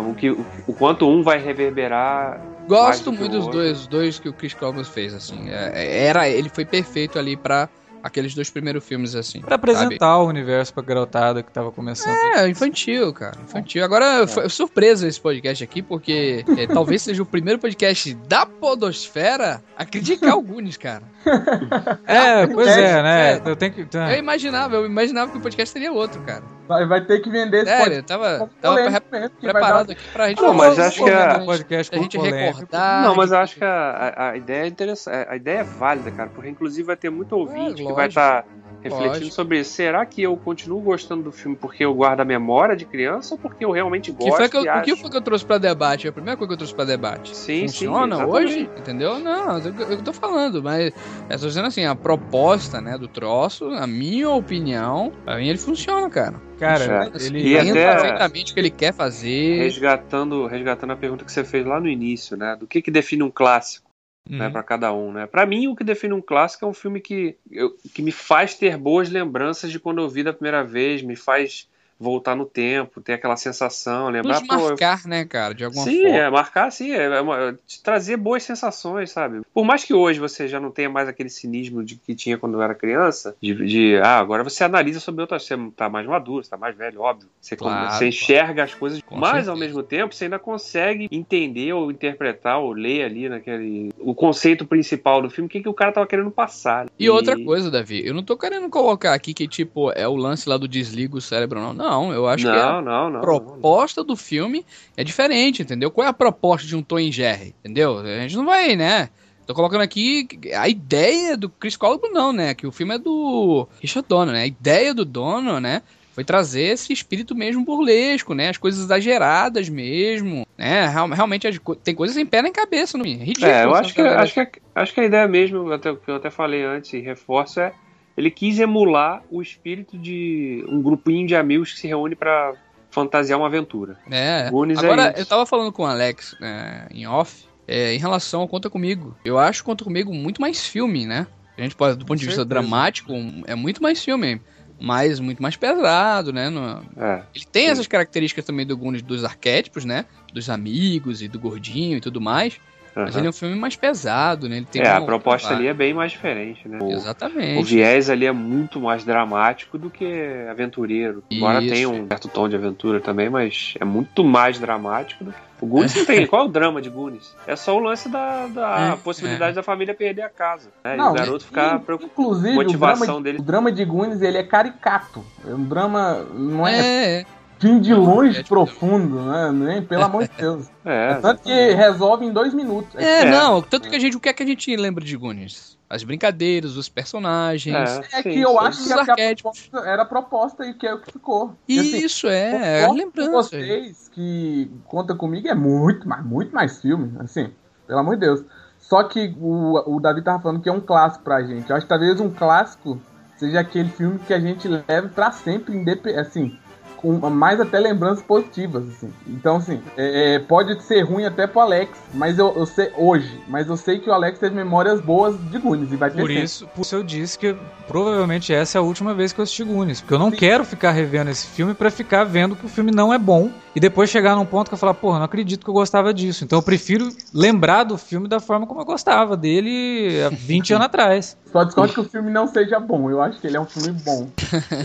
o, que, o, o quanto um vai reverberar. Gosto do muito dos dois, dois que o Chris Columbus fez, assim. É- era, ele foi perfeito ali pra aqueles dois primeiros filmes, assim. Pra apresentar o universo pra garotada que tava começando. É, infantil, cara. Infantil. Agora, foi surpresa esse podcast aqui, porque é, talvez seja o primeiro podcast da Podosfera a criticar o Goonies, cara. É, pois é, É, né? é. Eu tenho que. tá. Eu imaginava, eu imaginava que o podcast seria outro, cara. Vai, vai ter que vender esse Sério, eu tava, tava pre- mesmo, que preparado dar- aqui pra gente Não, mas acho sobre que a- podcast a gente recordar. não, mas eu acho que a, a, ideia é interessante. A ideia é válida, cara, porque inclusive vai ter muito ouvinte que lógico. vai estar refletindo Lógico. sobre. Será que eu continuo gostando do filme porque eu guardo a memória de criança ou porque eu realmente O que, gosto? foi que eu, e o que foi que eu trouxe pra debate? A primeira coisa que eu trouxe pra debate. Sim, Funciona sim, hoje? Entendeu? Não, é que eu tô falando, mas eu tô dizendo assim, a proposta, né, do troço, na minha opinião, pra mim ele funciona, cara. Cara, É. ele. Entende até- perfeitamente o que ele quer fazer. Resgatando, resgatando a pergunta que você fez lá no início, né? Do que, que define um clássico, né, Uhum. para cada um, né? Para mim, o que define um clássico é um filme que, eu- que me faz ter boas lembranças de quando eu vi da primeira vez, me faz voltar no tempo, ter aquela sensação, lembrar, Nos pô, marcar, né, cara, de alguma Sim, forma. é marcar, sim, é, é uma- te trazer boas sensações, sabe? Por mais que hoje você já não tenha mais aquele cinismo de que tinha quando eu era criança, de, de, ah, agora você analisa sobre outras, você tá mais maduro, você tá mais velho, óbvio. Você, Claro, você enxerga as coisas, Com mas ao certeza. mesmo tempo você ainda consegue entender ou interpretar ou ler ali naquele o conceito principal do filme, o que, que o cara tava querendo passar. E outra coisa, Davi, eu não tô querendo colocar aqui que, tipo, é o lance lá do desliga o cérebro, não. Não, eu acho que é não, não, não, a proposta do filme é diferente, entendeu? Qual é a proposta de um Tom e Jerry, entendeu? A gente não vai, né? Tô colocando aqui a ideia do Chris Columbus, não, né? Que o filme é do Richard Donner, né? A ideia do Donner, né? Foi trazer esse espírito mesmo burlesco, né? As coisas exageradas mesmo, né? Real- Realmente as tem coisas sem pé nem cabeça no. É ridículo. É, eu sabe? acho que, acho, que, acho que a ideia mesmo, até, que eu até falei antes e reforço, é ele quis emular o espírito de um grupinho de amigos que se reúne pra fantasiar uma aventura. É. Goonies é Agora, isso. eu tava falando com o Alex é, em off, é, em relação ao Conta Comigo. Eu acho Conta Comigo muito mais filme, né? A gente pode, do ponto de vista dramático, é muito mais filme mais muito mais pesado, né? No, é, ele tem sim. essas características também do Goonies dos arquétipos, né? Dos amigos e do gordinho e tudo mais. Uhum. Mas ele é um filme mais pesado, né? Ele tem é, a proposta ali é bem mais diferente, né? O, Exatamente. O viés ali é muito mais dramático do que aventureiro. Embora tenha um certo tom de aventura também, mas é muito mais dramático do que o Goonies não tem. Qual é o drama de Goonies? É só o lance da, da é, possibilidade é. da família perder a casa. Né? Não, e o garoto ficar preocupado. Inclusive, motivação o drama, dele. o drama de Goonies ele é caricato. É um drama. Não é. é. Fim de longe profundo, né? Nem, pelo amor de Deus. É, tanto que resolve em dois minutos. É, não, tanto que a gente. O que é que a gente lembra de Goonies? as brincadeiras, os personagens. É, é que eu acho que a proposta era a proposta e que é o que ficou. Isso, assim, é, é lembrança. vocês que conta comigo é muito, mas muito mais filme, assim, pelo amor de Deus. Só que o, o Davi tava falando que é um clássico pra gente. Eu acho que talvez um clássico seja aquele filme que a gente leva pra sempre, assim, com mais até lembranças positivas, assim. Então, assim, é, é, pode ser ruim até pro Alex, mas eu, eu, sei hoje, mas eu sei que o Alex teve memórias boas de Goonies e vai ter Por sempre. isso, por isso eu disse que provavelmente essa é a última vez que eu assisti Goonies, porque eu não Sim. quero ficar revendo esse filme para ficar vendo que o filme não é bom e depois chegar num ponto que eu falar, porra, não acredito que eu gostava disso. Então eu prefiro lembrar do filme da forma como eu gostava dele há 20 anos atrás. Só discordo que o filme não seja bom. Eu acho que ele é um filme bom.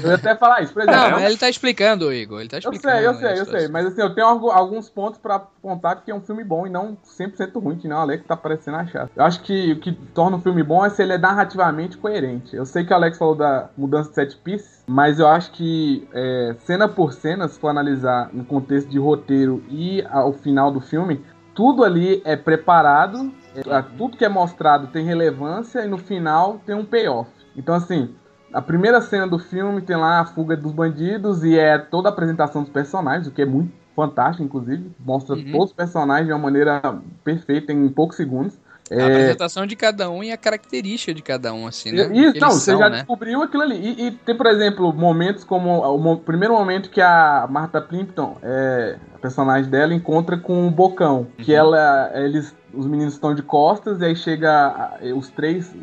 Eu ia até falar isso, por exemplo. Não, ele tá explicando, Igor. Ele tá explicando. Eu sei, eu sei, eu sei. Mas assim, eu tenho alguns pontos pra contar que é um filme bom e não 100% ruim, que não o Alex tá parecendo achar. Eu acho que o que torna um filme bom é se ele é narrativamente coerente. Eu sei que o Alex falou da mudança de set pieces, mas eu acho que é, cena por cena, se for analisar no contexto de roteiro e ao final do filme, tudo ali é preparado é, tudo que é mostrado tem relevância e no final tem um payoff. Então, assim, a primeira cena do filme tem lá a fuga dos bandidos e é toda a apresentação dos personagens, o que é muito fantástico, inclusive. Mostra uhum. todos os personagens de uma maneira perfeita em poucos segundos. A é... apresentação de cada um e a característica de cada um, assim, né? Isso, não, você já né? descobriu aquilo ali. E, e, tem, por exemplo, momentos como o primeiro momento que a Martha Plimpton, é, a personagem dela, encontra com o Bocão. Uhum. Que ela, eles os meninos estão de costas, e aí chega os três,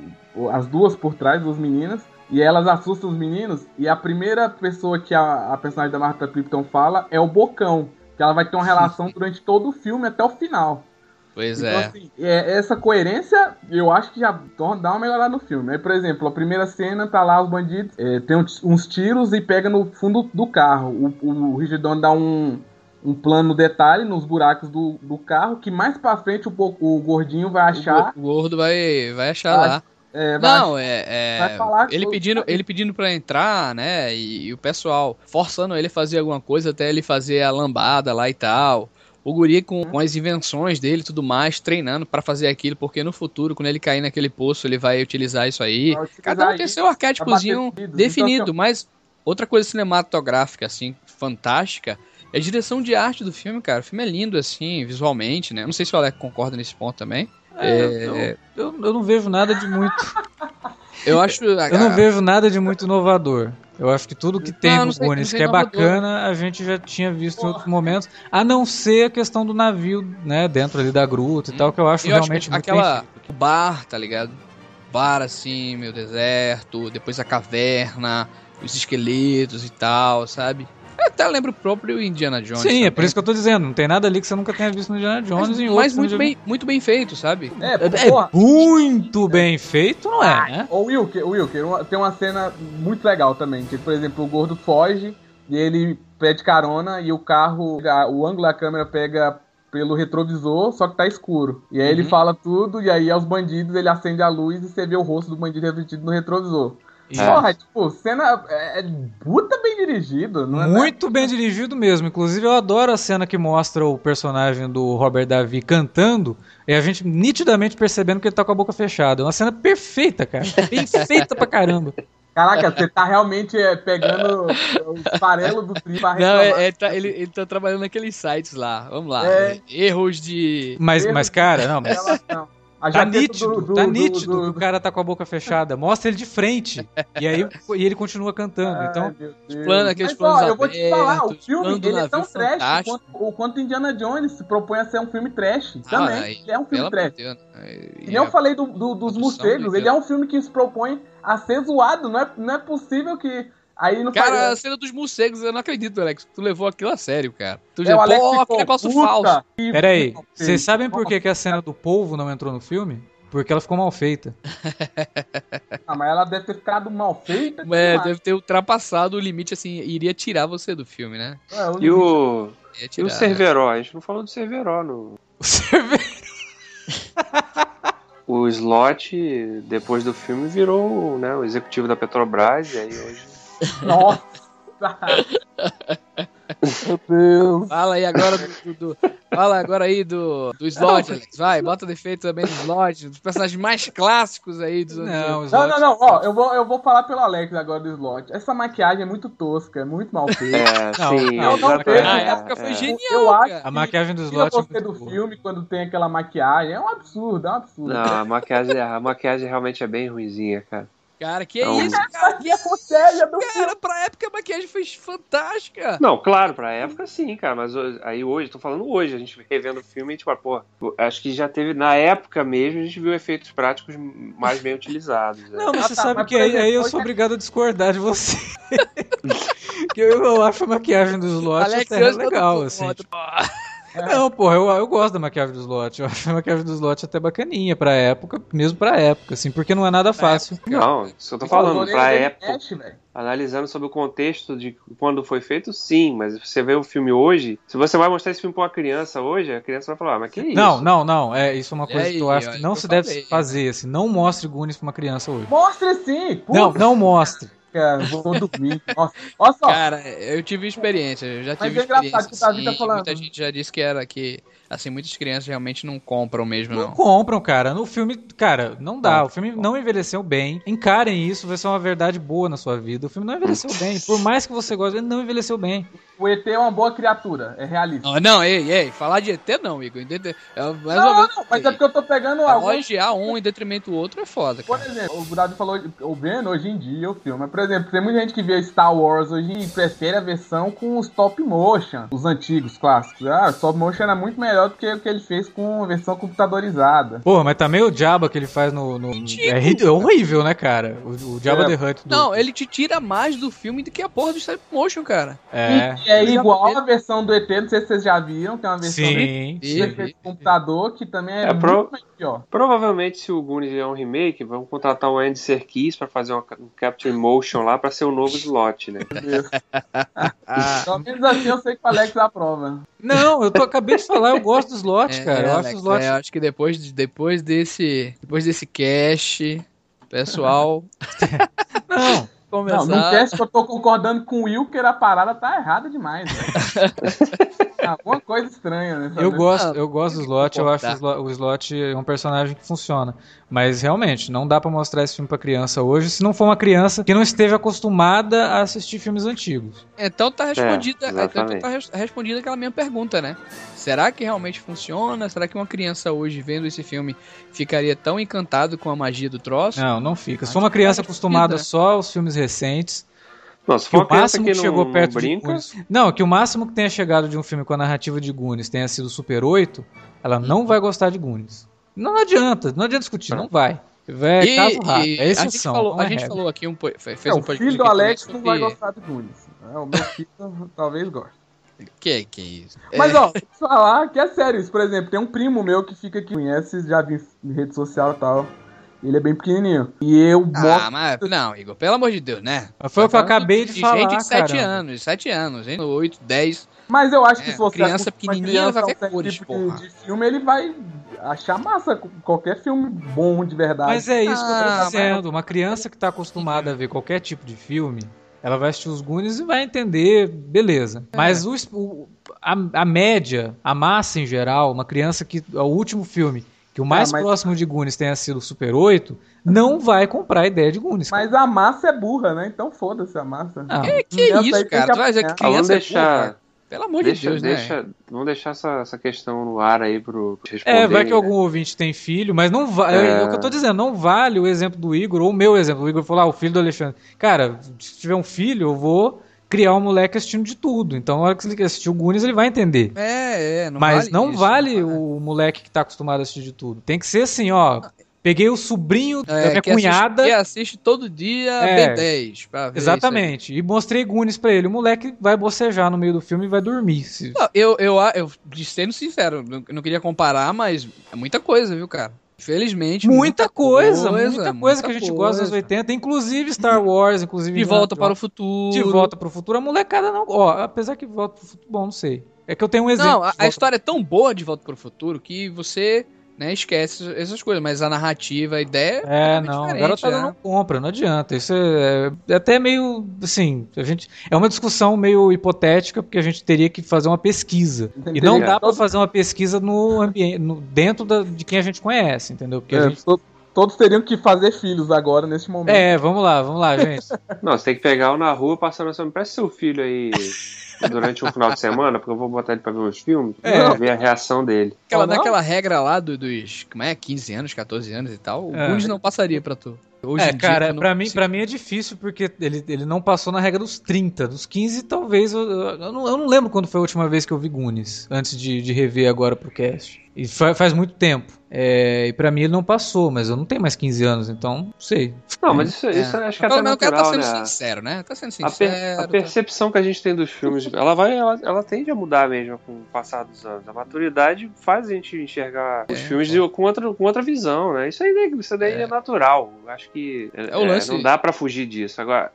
as duas por trás, duas meninas, e elas assustam os meninos, e a primeira pessoa que a, a personagem da Martha Plimpton fala é o Bocão, que ela vai ter uma relação durante todo o filme até o final. Pois então, é. Assim, é. Essa coerência, eu acho que já dá uma melhorada no filme. Aí, por exemplo, a primeira cena tá lá os bandidos, é, tem uns tiros e pega no fundo do carro. O, o Donner dá um, um plano detalhe nos buracos do, do carro, que mais pra frente o, o gordinho vai achar. O gordo vai, vai achar vai, lá. É, vai, não, é. é ele, pedindo, ele pedindo pra entrar, né? E, e, o pessoal forçando ele a fazer alguma coisa até ele fazer a lambada lá e tal. O guri com, com as invenções dele e tudo mais, treinando para fazer aquilo, porque no futuro, quando ele cair naquele poço, ele vai utilizar isso aí. Cada um tem seu arquétipozinho definido, então, mas outra coisa cinematográfica, assim, fantástica, é a direção de arte do filme, cara. O filme é lindo, assim, visualmente, né? Não sei se o Alec concorda nesse ponto também. É, é... Eu, eu, eu, não vejo nada de muito. eu acho. Eu não vejo nada de muito inovador. Eu acho que tudo que tem não, no Goonies que é bacana, a gente já tinha visto Porra. em outros momentos, a não ser a questão do navio, né, dentro ali da gruta e hum. tal, que eu acho eu realmente acho muito aquela o bar, tá ligado? Bar assim, meio deserto, depois a caverna, os esqueletos e tal, sabe? Eu até lembro o próprio Indiana Jones. Sim, também. é por isso que eu tô dizendo. Não tem nada ali que você nunca tenha visto no Indiana Jones mas, em Mas muito bem, muito bem feito, sabe? É, é, é muito bem feito, não é, né? O Wilker, o Wilker, tem uma cena muito legal também. Que, por exemplo, o gordo foge e ele pede carona e o carro, o ângulo da câmera pega pelo retrovisor, só que tá escuro. E aí uhum. ele fala tudo, e aí aos bandidos ele acende a luz e você vê o rosto do bandido refletido no retrovisor. É. Porra, tipo, cena é, é puta bem dirigido, não é? Muito bem dirigido mesmo. Inclusive, eu adoro a cena que mostra o personagem do Robert Davi cantando e a gente nitidamente percebendo que ele tá com a boca fechada. É uma cena perfeita, cara. Bem feita pra caramba. Caraca, você tá realmente é, pegando o farelo do tri pra Não, é, é, tá, ele, ele tá trabalhando naqueles sites lá. Vamos lá. É. Erros de. Mas, Erros mas cara, não, mas. A Tá nítido, do- do- tá do- nítido do- que o cara tá com a boca fechada. Mostra ele de frente. e aí e ele continua cantando. Ai, Então, Deus. planos, aqueles Mas, planos ó, eu vou te falar, o filme ele é tão trash quanto, o quanto Indiana Jones se propõe a ser um filme trash. Ah, também. é um filme trash. Deus, né? E nem eu falei do, do- dos morcegos, ele é um filme que se propõe a ser zoado. Não é, não é possível que. Aí não Cara, a cena dos morcegos, eu não acredito, Alex. Tu levou aquilo a sério, cara. Tu É, já, o Alex pô, que negócio "Puta falso. que pera aí. pariu." Vocês sabem por que, que a cena do polvo não entrou no filme? Porque ela ficou mal feita. Ah, mas ela deve ter ficado mal feita. É, deve ter ultrapassado o limite, assim, iria tirar você do filme, né? É, o E o, Ia e tirar, o Cerveró? A gente não falou do Cerveró. No... Você vê? O Slot, depois do filme, virou né, o executivo da Petrobras. E aí hoje. Nossa! Meu Deus! Fala aí agora do, do- do- Fala agora aí do, do Slot, Alex. Vai, bota defeito também do Slot, dos personagens mais clássicos aí dos Não, o Não, não, não, ó, eu vou, eu vou falar pelo Alex agora do slot. Essa maquiagem é muito tosca, é muito mal feita. É, Não, sim, não, não exatamente. teve. Na época foi é. genial, Eu acho. A maquiagem do Slot é você muito do boa. filme quando tem aquela maquiagem. É um absurdo, é um absurdo. Não, a maquiagem, a maquiagem realmente é bem ruinzinha, cara. Cara, que é Não. isso, cara? Aqui é séria do Cara, pra época a maquiagem foi fantástica. Não, claro, pra época sim, cara, mas aí hoje, tô falando hoje, a gente revendo o filme e tipo, ah, pô, acho que já teve, na época mesmo, a gente viu efeitos práticos mais bem utilizados. né? Não, mas Ah, você tá, sabe mas, que aí, aí eu sou é- obrigado a discordar de você. que eu, eu acho a maquiagem do Slot Alex, até legal, assim. foto. Não, porra, eu, eu gosto da maquiagem do Slot. Eu acho a maquiagem do Slot até bacaninha pra época, mesmo pra época, assim, porque não é nada fácil. Não, isso que eu tô falando, pra época, analisando sobre o contexto de quando foi feito, sim, mas você vê o filme hoje, se você vai mostrar esse filme pra uma criança hoje, a criança vai falar, ah, mas que isso? Não, não, não. É, isso é uma E coisa aí, que eu acho que não que se deve falei, fazer, assim. Não mostre Goonies pra uma criança hoje. Mostre sim! Puta, Não, não mostre. Cara, vou dormir. Nossa, olha só. Cara, eu tive experiência, eu já Mas tive é engraçado experiência. que o Davi tá sim, falando. Muita gente já disse que era que, assim, muitas crianças realmente não compram mesmo, Não não. compram, cara. No filme, cara, não dá. Não. O filme não envelheceu bem. Encarem isso, vai ser uma verdade boa na sua vida. O filme não envelheceu bem. Por mais que você goste, ele não envelheceu bem. O ET é uma boa criatura, é realista. Não, não, ei, ei, falar de ET não, Igor. É, não, não, mas é porque eu tô pegando algo. elogiar um em detrimento do outro é foda, Por cara. exemplo, o Davi falou, o Ben hoje em dia o filme. Por exemplo, tem muita gente que vê Star Wars hoje e prefere a versão com os stop motion, os antigos clássicos. Ah, o stop motion era muito melhor do que o que ele fez com a versão computadorizada. Porra, mas também o Jabba que ele faz no. no- é, é horrível, né, cara? O, o Jabba É. the Hutt. do- Não, ele te tira mais do filme do que a porra do stop motion, cara. É. E é já- igual a versão do ET, não sei se vocês já viram, tem uma versão Sim, do sim. computador que também é, É, pro- muito melhor. Provavelmente, se o Goonies é um remake, vão contratar o Andy Serkis pra fazer uma, um capture motion lá pra ser o novo slot, né? Pelo menos assim eu sei que o Alex aprova. Não, eu tô, acabei de falar, eu gosto do slot, é, cara. é, eu acho Alex, slot. é, acho que depois, de- depois desse. Depois desse cast, pessoal. Não, começar. Não, no teste que eu tô concordando com o Wilker, a parada tá errada demais, velho. Alguma coisa estranha, né? eu gosto, eu Não, gosto do slot, eu acho o slot, é um personagem que funciona. Mas realmente, não dá pra mostrar esse filme pra criança hoje, se não for uma criança que não esteja acostumada a assistir filmes antigos. Então tá respondida, É, então tá res- respondida aquela minha pergunta, né? Será que realmente funciona? Será que uma criança hoje vendo esse filme ficaria tão encantado com a magia do troço? Não, não fica. Se for uma criança acostumada vida. só aos filmes recentes, se que o máximo que que chegou não perto de brinca, Goonies. Não, que o máximo que tenha chegado de um filme com a narrativa de Goonies tenha sido Super 8, ela não vai gostar de Goonies. Não adianta, não adianta discutir, não vai. É E- caso raro, e é a gente exceção. falou, não a é gente falou aqui um fez É, um o podcast filho do Alex não vai gostar do Goonies. É, o meu filho talvez goste. Que que é isso? Mas, ó, vou te falar que é sério isso. Por exemplo, tem um primo meu que fica aqui, conhece, já vi em rede social e tal. Ele é bem pequenininho. E eu Ah, mostro. mas não, Igor, pelo amor de Deus, né? Foi o que eu acabei de falar, gente de 7 caramba. anos, 7 anos, gente, 8, 10. Mas eu acho que É, se você criança pequenininha, ela vai ver um cores, tipo de- porra. de filme, ele vai achar massa qualquer filme bom de verdade. Mas é isso que eu Ah, tô dizendo. Uma criança que tá acostumada a ver qualquer tipo de filme, ela vai assistir os Goonies e vai entender, beleza. É. Mas o, o- a, a média, a massa em geral, uma criança que o último filme que o mais Ah, mas- próximo de Goonies tenha sido o Super 8, não vai comprar a ideia de cara. Mas a massa é burra, né? Então foda-se a massa. Não. Que, que aí isso, cara? Ah, vamos criança é deixar, burra? Pelo amor Deixa, de Deus, deixa, né? Vamos deixar essa, essa questão no ar aí pro responder. É, vai que né? algum ouvinte tem filho, mas não vale. É. É. o que eu tô dizendo, não vale o exemplo do Igor, ou o meu exemplo. O Igor falou, ah, o filho do Alexandre. Cara, se tiver um filho, eu vou criar um moleque assistindo de tudo. Então, na hora que ele assistir o Goonies, ele vai entender. É, é, não mas vale não isso, vale não vale. o moleque que tá acostumado a assistir de tudo. Tem que ser assim, ó. Peguei o sobrinho da É, minha que assiste- cunhada. que assiste todo dia É. B10. pra ver Exatamente. E mostrei Goonies pra ele. O moleque vai bocejar no meio do filme e vai dormir. Se-. Não, eu, eu, eu, sendo sincero, não, não queria comparar, mas é muita coisa, viu, cara? Infelizmente. Muita coisa, muita coisa que a gente muita gosta dos anos coisa. 80, inclusive Star Wars, inclusive De volta para o futuro. De volta pro futuro. A molecada não. Ó, apesar que volta pro futuro. Bom, não sei. É que eu tenho um exemplo. Não, a, a história é tão boa de Volta para o Futuro que você né, esquece essas coisas, mas a narrativa, a ideia É, totalmente não, a garotada né? não compra, não adianta. Isso é, é até meio, assim, a gente é uma discussão meio hipotética porque a gente teria que fazer uma pesquisa e não dá pra Todo- fazer uma pesquisa no ambiente, no- dentro da- de quem a gente conhece, entendeu? Porque a É, gente to- todos teriam que fazer filhos agora, nesse momento. é, vamos lá, vamos lá, gente. Não, você tem que pegar o na rua passando assim, me presta seu filho aí durante um final de semana, porque eu vou botar ele pra ver uns filmes, É. pra ver a reação dele. Aquela, naquela regra lá do- dos, como é, 15 anos, 14 anos e tal, o É. Goonies não passaria pra tu. Hoje é, cara, pra mim, pra mim é difícil porque ele, ele não passou na regra dos 30, dos 15 talvez, eu, eu, não, eu não lembro quando foi a última vez que eu vi Goonies, antes de, de rever agora pro cast. E fa- faz muito tempo. É, e pra mim ele não passou, mas eu não tenho mais 15 anos, então não sei. Não, mas isso, isso É. acho que é até menos o cara natural, tá sendo né? sincero, né? Tá sendo A, sincero. per- a tá- percepção que a gente tem dos filmes, ela vai, ela, ela tende a mudar mesmo com o passar dos anos. A maturidade faz a gente enxergar os É, filmes de- com, outra, com outra visão, né? Isso aí, isso daí é, É. natural. Acho que é, É não dá pra fugir disso. Agora,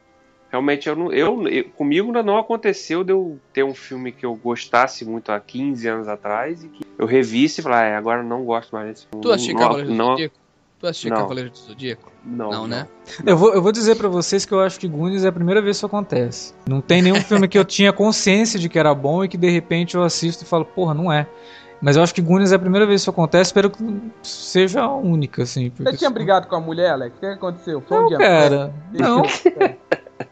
realmente, eu não, eu, eu- comigo ainda não aconteceu de eu ter um filme que eu gostasse muito há 15 anos atrás e que eu revisse e falar, ah, agora não gosto mais desse filme. Tu assistiu não, Cavaleiro do não, Zodíaco? Tu assistiu Não. Cavaleiro do Zodíaco? não, Não, né? Eu vou, eu vou dizer pra vocês que eu acho que Goonies é a primeira vez que isso acontece. Não tem nenhum filme que eu tinha consciência de que era bom e que de repente eu assisto e falo, porra, não é. Mas eu acho que Goonies é a primeira vez que isso acontece, espero que seja a única, assim. Você tinha se- brigado com a mulher, Alex? O que aconteceu? Foi um Não, dia. cara. Não,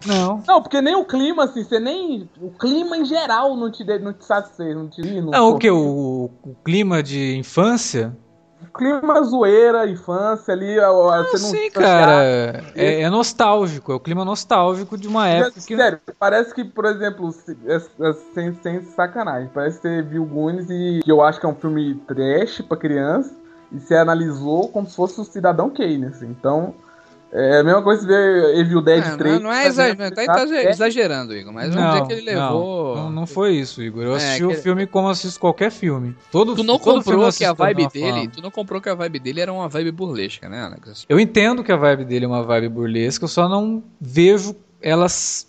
não. Não, porque nem o clima, assim, você nem. O clima em geral não te, de- não te satisfez, não te. Não, Não, o que? O, o clima de infância? O clima zoeira, infância ali, a- a- você não. Sim, cara. É, é nostálgico. É o clima nostálgico de uma época que. Sério, parece que, por exemplo, se- é- é sem, sem sacanagem, parece que você viu Goonies e que eu acho que é um filme trash pra criança e você analisou como se fosse o Cidadão Kane, assim. Então, é a mesma coisa que ver Evil Dead É, 3. não, não é exagerando, tá É, exagerando, Igor, mas vamos dizer que ele levou. Não, não, não foi isso, Igor. Eu É, assisti que o filme como assisto qualquer filme. Todo, Tu não todo comprou que a vibe dele, forma. tu não comprou que a vibe dele era uma vibe burlesca, né, Alex? Eu entendo que a vibe dele é uma vibe burlesca, eu só não vejo elas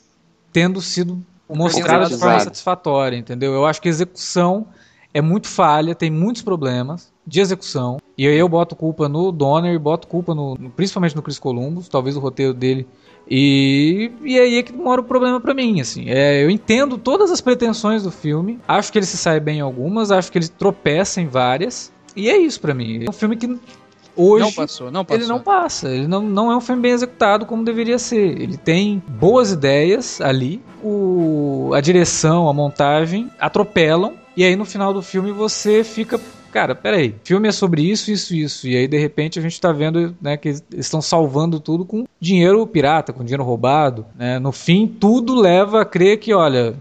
tendo sido mostradas de forma satisfatória, entendeu? Eu acho que a execução é muito falha, tem muitos problemas de execução. E aí eu boto culpa no Donner e boto culpa no, principalmente no Chris Columbus, talvez o roteiro dele. E, e aí é que mora o problema pra mim, assim. É, eu entendo todas as pretensões do filme, acho que ele se sai bem em algumas, acho que ele tropeça em várias. E é isso pra mim. É um filme que hoje não passou, não passou. ele não passa. Ele não, não é um filme bem executado como deveria ser. Ele tem boas ideias ali. O, a direção, a montagem atropelam. E aí no final do filme você fica. Cara, peraí, filme é sobre isso, isso, isso. E aí, de repente, a gente tá vendo né, que estão salvando tudo com dinheiro pirata, com dinheiro roubado. Né? No fim, tudo leva a crer que, olha,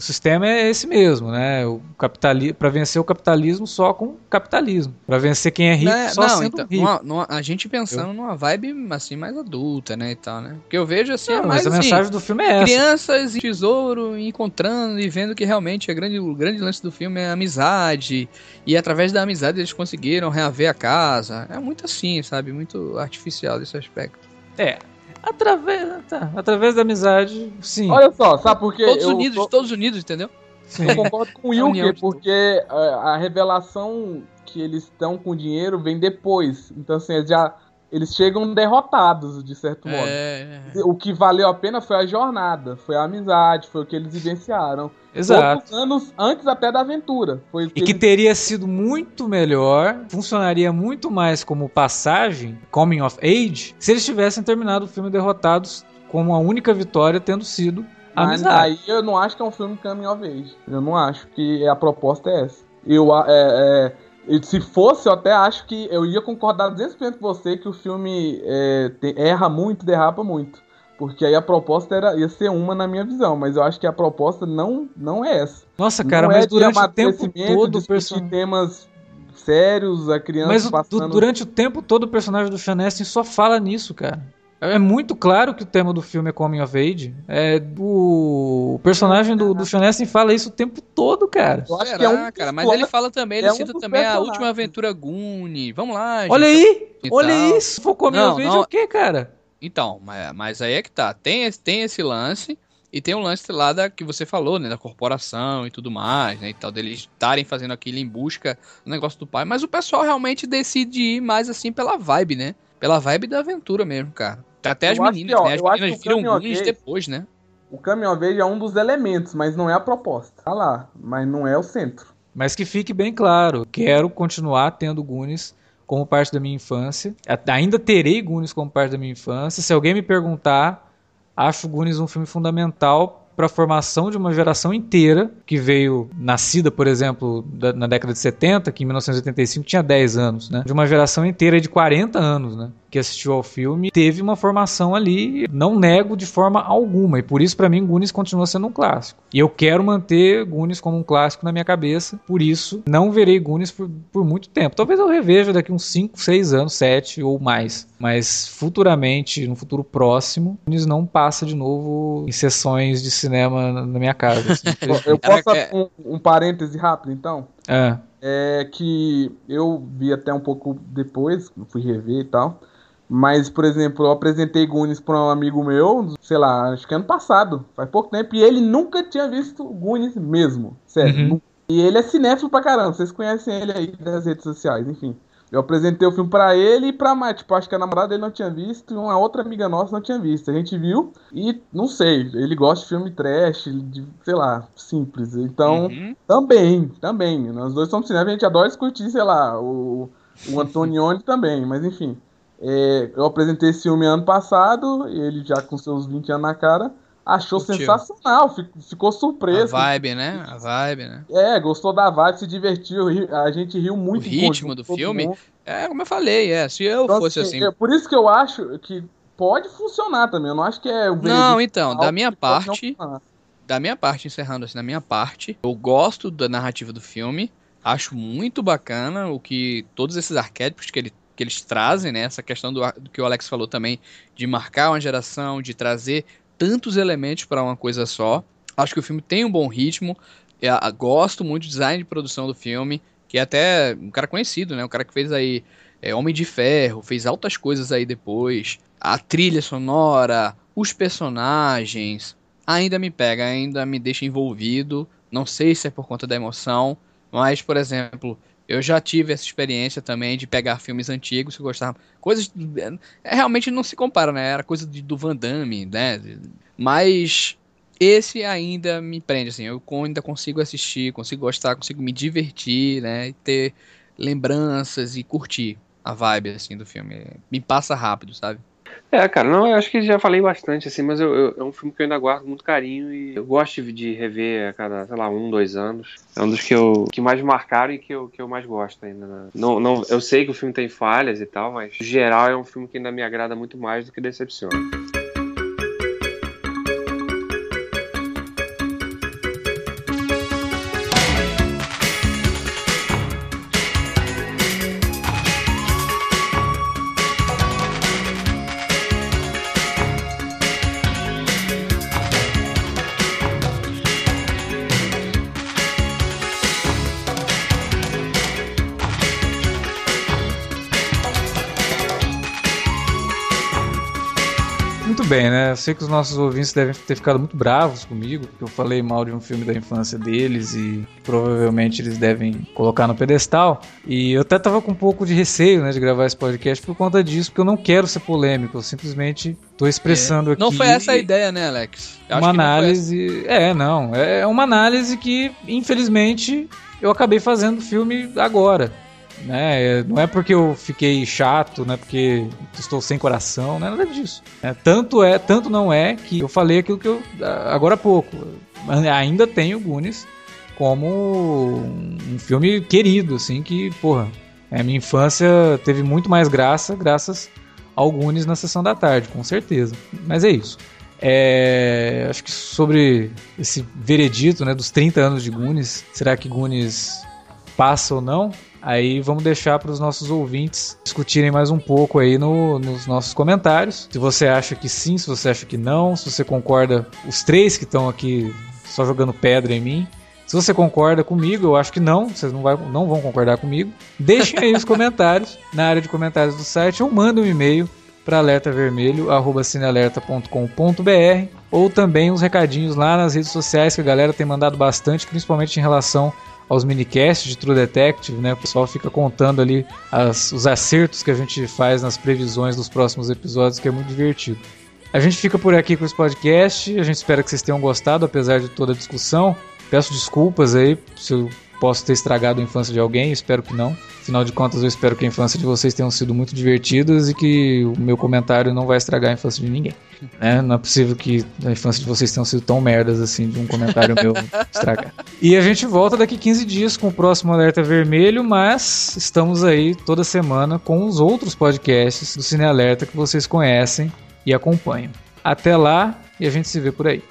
o sistema é esse mesmo, né? O capitali para vencer o capitalismo só com capitalismo. Para vencer quem é rico Né, só não, sendo então, rico. numa- numa- a gente pensando numa vibe assim mais adulta, né, e tal, né? Porque eu vejo assim, é Não, mais mas a assim, mensagem do filme é essa. crianças e tesouro encontrando e vendo que realmente a grande, o grande lance do filme é a amizade e através da amizade eles conseguiram reaver a casa. É muito assim, sabe? Muito artificial desse aspecto. É. Através, tá, através da amizade, sim. Olha só, sabe por quê? Todos Eu unidos, tô- todos unidos, entendeu? sim. Eu concordo com o a Wilker, porque é, a revelação que eles estão com dinheiro vem depois. Então, assim, eles já. Eles chegam derrotados, de certo modo. É, O que valeu a pena foi a jornada, foi a amizade, foi o que eles vivenciaram. Exato. Poucos anos antes até da aventura. Foi o E que eles- teria sido muito melhor, funcionaria muito mais como passagem, coming of age, se eles tivessem terminado o filme derrotados com a única vitória tendo sido Mas amizade. aí eu não acho que é um filme coming of age. Eu não acho que a proposta é essa. Eu, a- é, é, e se fosse, eu até acho que eu ia concordar 200% com você que o filme é, te- erra muito, derrapa muito. Porque aí a proposta era, ia ser uma na minha visão, mas eu acho que a proposta não, não é essa. Nossa, cara, não mas é durante o tempo todo o personagem. temas sérios, a criança Mas passando... durante o tempo todo o personagem do Sean Astin só fala nisso, cara. É muito claro que o tema do filme é Coming of Age. É, o, personagem do, do Sean Astin fala isso o tempo todo, cara. Eu acho Será, que é um cara? Mas ele fala também, ele é um cita também a personagens. última aventura Goonie. Vamos lá, Olha gente. aí! e Olha tal. isso! For Coming Não, of Age, não. é o que, cara? Então, mas, mas aí é que tá. Tem, esse- tem esse lance e tem o lance lá da, que você falou, né? Da corporação e tudo mais, né? E tal, deles estarem fazendo aquilo em busca do negócio do pai. Mas o pessoal realmente decide ir mais assim pela vibe, né? Pela vibe da aventura mesmo, cara. Até as Eu acho meninas, que, ó, né? As meninas viram Age- depois, né? O caminhão verde é um dos elementos, mas não é a proposta. Tá lá, mas não é o centro. Mas que fique bem claro, quero continuar tendo Goonies como parte da minha infância. Ainda terei Goonies como parte da minha infância. Se alguém me perguntar, acho Goonies um filme fundamental para a formação de uma geração inteira que veio nascida, por exemplo, da- na década de 70, que em 1985 tinha 10 anos, né? De uma geração inteira de 40 anos, né? Que assistiu ao filme, teve uma formação ali, não nego de forma alguma, e por isso para mim Goonies continua sendo um clássico. E eu quero manter Goonies como um clássico na minha cabeça, por isso não verei Goonies por, por muito tempo. Talvez eu reveja daqui uns 5, 6 anos, 7 ou mais, mas futuramente, no futuro próximo, Goonies não passa de novo em sessões de cinema na minha casa. assim. Eu posso Era- dar um, um parêntese rápido, então? é. É que eu vi até um pouco depois, fui rever e tal. Mas, por exemplo, eu apresentei Goonies para um amigo meu, sei lá, acho que ano passado, faz pouco tempo, e ele nunca tinha visto Goonies mesmo, sério. Uhum. nunca. E ele é cinéfilo pra caramba, vocês conhecem ele aí das redes sociais, enfim. Eu apresentei o filme pra ele e pra mais, tipo, acho que a namorada dele não tinha visto e uma outra amiga nossa não tinha visto. A gente viu e, não sei, ele gosta de filme trash, de, sei lá, simples. Então, Uhum. também, também. Nós dois somos cinéfilos, a gente adora discutir, sei lá, o, o Antonioni também, mas enfim. É, eu apresentei esse filme ano passado, ele já com seus 20 anos na cara, achou Curtiu. sensacional, fi- ficou A surpreso. vibe, né? A vibe, né? É, gostou da vibe, se divertiu, a gente riu muito. O ritmo do filme, mundo. É, como eu falei, é. Se eu Então, fosse assim. é por isso que eu acho que pode funcionar também. Eu não acho que é o Não, então, da minha parte, da minha parte, encerrando assim, da minha parte, eu gosto da narrativa do filme, acho muito bacana o que todos esses arquétipos que, ele, que eles trazem, né? Essa questão do, do que o Alex falou também, de marcar uma geração, de trazer tantos elementos para uma coisa só. Acho que o filme tem um bom ritmo. Eu, a- gosto muito do design de produção do filme, que é até um cara conhecido, né? Um cara que fez aí é, Homem de Ferro, fez altas coisas aí depois. A trilha sonora, os personagens, ainda me pega, ainda me deixa envolvido. Não sei se é por conta da emoção, mas, por exemplo, eu já tive essa experiência também de pegar filmes antigos que eu gostava. Coisas. é, realmente não se compara, né? Era coisa de- do Van Damme, né? Mas esse ainda me prende, assim. Eu ainda consigo assistir, consigo gostar, consigo me divertir, né? E ter lembranças e curtir a vibe, assim, do filme. Me passa rápido, sabe? É, cara, não, eu acho que já falei bastante, assim, mas eu, eu- é um filme que eu ainda guardo muito carinho e eu gosto de, rever a cada, sei lá, um, dois anos. É um dos que eu que mais marcaram e que eu, que eu mais gosto ainda. né? Não, não, eu sei que o filme tem falhas e tal, mas em geral é um filme que ainda me agrada muito mais do que decepciona. Sei que os nossos ouvintes devem ter ficado muito bravos comigo, porque eu falei mal de um filme da infância deles e provavelmente eles devem colocar no pedestal. E eu até tava com um pouco de receio, né, de gravar esse podcast por conta disso, porque eu não quero ser polêmico, eu simplesmente tô expressando aqui. Não foi essa a ideia, né, Alex? Eu uma que não foi análise. É, não. É uma análise que, infelizmente, eu acabei fazendo o filme agora. Né? Não é porque eu fiquei chato, não é porque estou sem coração, não é nada disso. É, tanto é, tanto não é que eu falei aquilo que eu agora há pouco. Ainda tenho Goonies como um filme querido, assim, que, porra, a minha infância teve muito mais graça graças ao Goonies na sessão da tarde, com certeza. Mas é isso. É, acho que sobre esse veredito né, dos 30 anos de Goonies, será que Goonies passa ou não? Aí vamos deixar para os nossos ouvintes discutirem mais um pouco aí no, nos nossos comentários. Se você acha que sim, se você acha que não, se você concorda, os três que estão aqui só jogando pedra em mim. Se você concorda comigo, eu acho que não, vocês não, vai, não vão concordar comigo. Deixem aí os comentários na área de comentários do site ou mandem um e-mail para alertavermelho@cinealerta.com.br ou também os recadinhos lá nas redes sociais que a galera tem mandado bastante, principalmente em relação aos minicasts de True Detective, né? O pessoal fica contando ali as, os acertos que a gente faz nas previsões dos próximos episódios, que é muito divertido. A gente fica por aqui com esse podcast. A gente espera que vocês tenham gostado, apesar de toda a discussão. Peço desculpas aí se eu posso ter estragado a infância de alguém, espero que não. Afinal de contas, eu espero que a infância de vocês tenha sido muito divertidas e que o meu comentário não vai estragar a infância de ninguém. Né? Não é possível que a infância de vocês tenha sido tão merdas assim de um comentário meu estragar. E a gente volta daqui 15 dias com o próximo Alerta Vermelho, mas estamos aí toda semana com os outros podcasts do Cine Alerta que vocês conhecem e acompanham. Até lá e a gente se vê por aí.